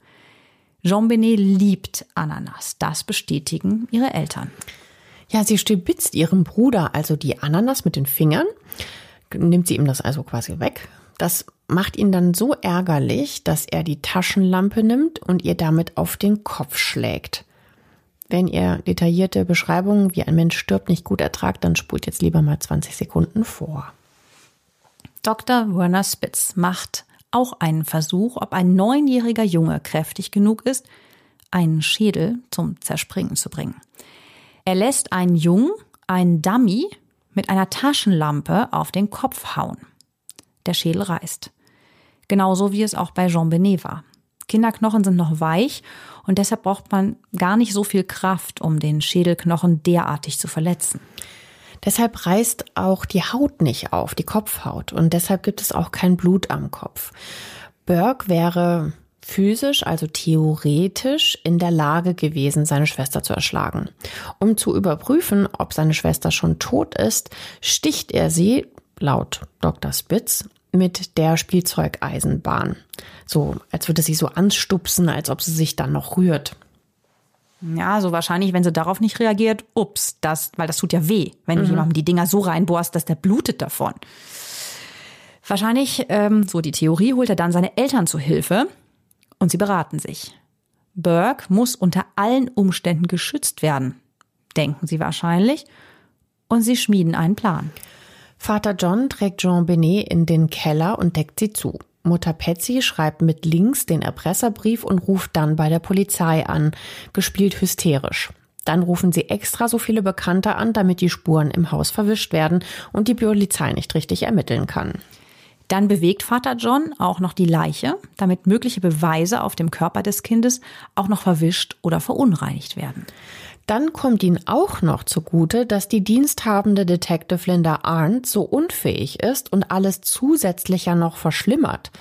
Jean Benet liebt Ananas. Das bestätigen ihre Eltern. Ja, sie stibitzt ihrem Bruder also die Ananas mit den Fingern, nimmt sie ihm das also quasi weg. Das macht ihn dann so ärgerlich, dass er die Taschenlampe nimmt und ihr damit auf den Kopf schlägt. Wenn ihr detaillierte Beschreibungen, wie ein Mensch stirbt, nicht gut ertragt, dann spult jetzt lieber mal 20 Sekunden vor. Dr. Werner Spitz macht auch einen Versuch, ob ein neunjähriger Junge kräftig genug ist, einen Schädel zum Zerspringen zu bringen. Er lässt einen Jungen, einen Dummy, mit einer Taschenlampe auf den Kopf hauen. Der Schädel reißt. Genauso wie es auch bei Jean Benet war. Kinderknochen sind noch weich und deshalb braucht man gar nicht so viel Kraft, um den Schädelknochen derartig zu verletzen. Deshalb reißt auch die Haut nicht auf, die Kopfhaut. Und deshalb gibt es auch kein Blut am Kopf. Burke wäre physisch, also theoretisch, in der Lage gewesen, seine Schwester zu erschlagen. Um zu überprüfen, ob seine Schwester schon tot ist, sticht er sie, laut Dr. Spitz, mit der Spielzeugeisenbahn. So, als würde sie so anstupsen, als ob sie sich dann noch rührt. Ja, so wahrscheinlich, wenn sie darauf nicht reagiert, ups, das, weil das tut ja weh, wenn mhm. du jemandem die Dinger so reinbohrst, dass der blutet davon. Wahrscheinlich, ähm, so die Theorie, holt er dann seine Eltern zu Hilfe und sie beraten sich. Burke muss unter allen Umständen geschützt werden, denken sie wahrscheinlich, und sie schmieden einen Plan. Vater John trägt Jean Benet in den Keller und deckt sie zu. Mutter Patsy schreibt mit links den Erpresserbrief und ruft dann bei der Polizei an, gespielt hysterisch. Dann rufen sie extra so viele Bekannte an, damit die Spuren im Haus verwischt werden und die Polizei nicht richtig ermitteln kann. Dann bewegt Vater John auch noch die Leiche, damit mögliche Beweise auf dem Körper des Kindes auch noch verwischt oder verunreinigt werden. Dann kommt ihnen auch noch zugute, dass die diensthabende Detective Linda Arndt so unfähig ist und alles zusätzlicher noch verschlimmert,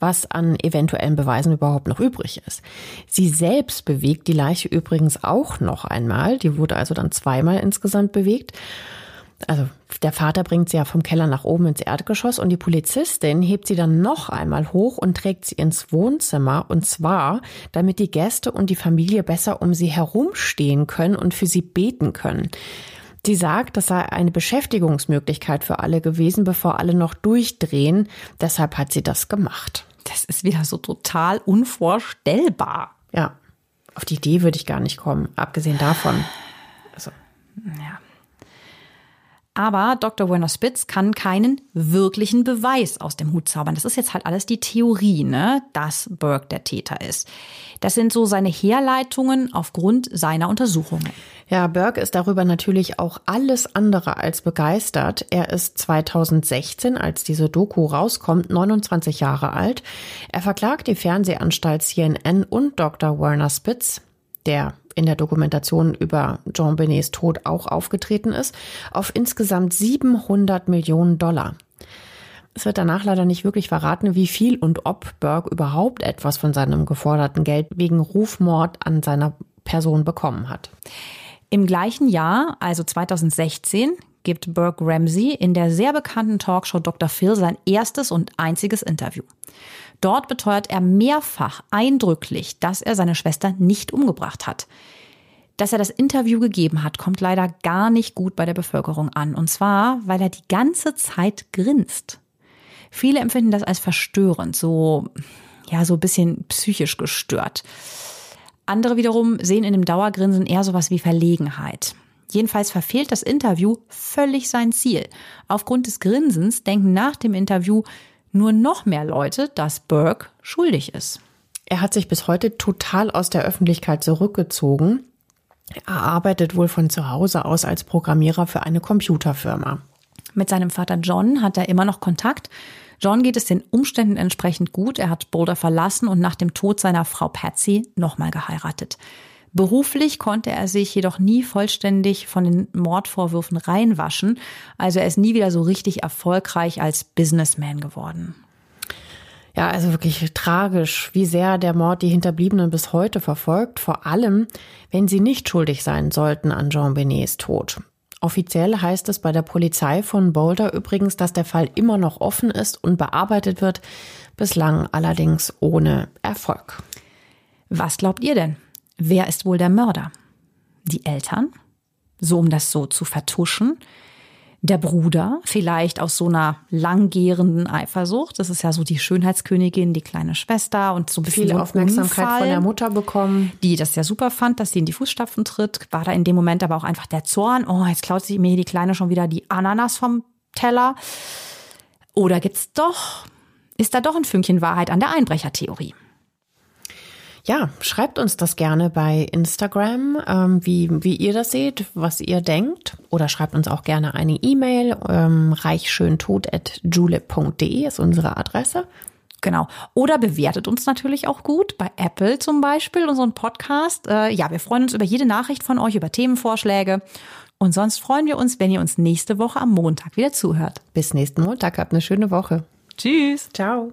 was an eventuellen Beweisen überhaupt noch übrig ist. Sie selbst bewegt die Leiche übrigens auch noch einmal, die wurde also dann zweimal insgesamt bewegt also der Vater bringt sie ja vom Keller nach oben ins Erdgeschoss und die Polizistin hebt sie dann noch einmal hoch und trägt sie ins Wohnzimmer und zwar, damit die Gäste und die Familie besser um sie herumstehen können und für sie beten können. Sie sagt, das sei eine Beschäftigungsmöglichkeit für alle gewesen, bevor alle noch durchdrehen. Deshalb hat sie das gemacht. Das ist wieder so total unvorstellbar. Ja, auf die Idee würde ich gar nicht kommen, abgesehen davon. Also, ja. Aber Dr. Werner Spitz kann keinen wirklichen Beweis aus dem Hut zaubern. Das ist jetzt halt alles die Theorie, ne, dass Burke der Täter ist. Das sind so seine Herleitungen aufgrund seiner Untersuchungen. Ja, Burke ist darüber natürlich auch alles andere als begeistert. Er ist 2016, als diese Doku rauskommt, 29 Jahre alt. Er verklagt die Fernsehanstalt CNN und Dr. Werner Spitz, der in der Dokumentation über Jean Benets Tod auch aufgetreten ist, auf insgesamt 700 Millionen Dollar. Es wird danach leider nicht wirklich verraten, wie viel und ob Burke überhaupt etwas von seinem geforderten Geld wegen Rufmord an seiner Person bekommen hat. Im gleichen Jahr, also 2016, gibt Burke Ramsey in der sehr bekannten Talkshow Dr. Phil sein erstes und einziges Interview. Dort beteuert er mehrfach eindrücklich, dass er seine Schwester nicht umgebracht hat. Dass er das Interview gegeben hat, kommt leider gar nicht gut bei der Bevölkerung an. Und zwar, weil er die ganze Zeit grinst. Viele empfinden das als verstörend, so, ja, so ein bisschen psychisch gestört. Andere wiederum sehen in dem Dauergrinsen eher sowas wie Verlegenheit. Jedenfalls verfehlt das Interview völlig sein Ziel. Aufgrund des Grinsens denken nach dem Interview nur noch mehr Leute, dass Burke schuldig ist. Er hat sich bis heute total aus der Öffentlichkeit zurückgezogen. Er arbeitet wohl von zu Hause aus als Programmierer für eine Computerfirma. Mit seinem Vater John hat er immer noch Kontakt. John geht es den Umständen entsprechend gut. Er hat Boulder verlassen und nach dem Tod seiner Frau Patsy nochmal geheiratet. Beruflich konnte er sich jedoch nie vollständig von den Mordvorwürfen reinwaschen. Also er ist nie wieder so richtig erfolgreich als Businessman geworden. Ja, also wirklich tragisch, wie sehr der Mord die Hinterbliebenen bis heute verfolgt, vor allem, wenn sie nicht schuldig sein sollten an Jean Benets Tod. Offiziell heißt es bei der Polizei von Boulder übrigens, dass der Fall immer noch offen ist und bearbeitet wird, bislang allerdings ohne Erfolg. Was glaubt ihr denn? Wer ist wohl der Mörder? Die Eltern? So um das so zu vertuschen? Der Bruder, vielleicht aus so einer langgährenden Eifersucht. Das ist ja so die Schönheitskönigin, die kleine Schwester und so ein bisschen viel Aufmerksamkeit Unfall, von der Mutter bekommen. Die das ja super fand, dass sie in die Fußstapfen tritt. War da in dem Moment aber auch einfach der Zorn. Oh, jetzt klaut sie mir die Kleine schon wieder die Ananas vom Teller. Oder gibt's doch, ist da doch ein Fünkchen Wahrheit an der Einbrechertheorie? Ja, schreibt uns das gerne bei Instagram, ähm, wie, wie ihr das seht, was ihr denkt. Oder schreibt uns auch gerne eine E-Mail. Ähm, reichschöntod.julep.de ist unsere Adresse. Genau. Oder bewertet uns natürlich auch gut bei Apple zum Beispiel, unseren Podcast. Äh, ja, wir freuen uns über jede Nachricht von euch, über Themenvorschläge. Und sonst freuen wir uns, wenn ihr uns nächste Woche am Montag wieder zuhört. Bis nächsten Montag. Habt eine schöne Woche. Tschüss. Ciao.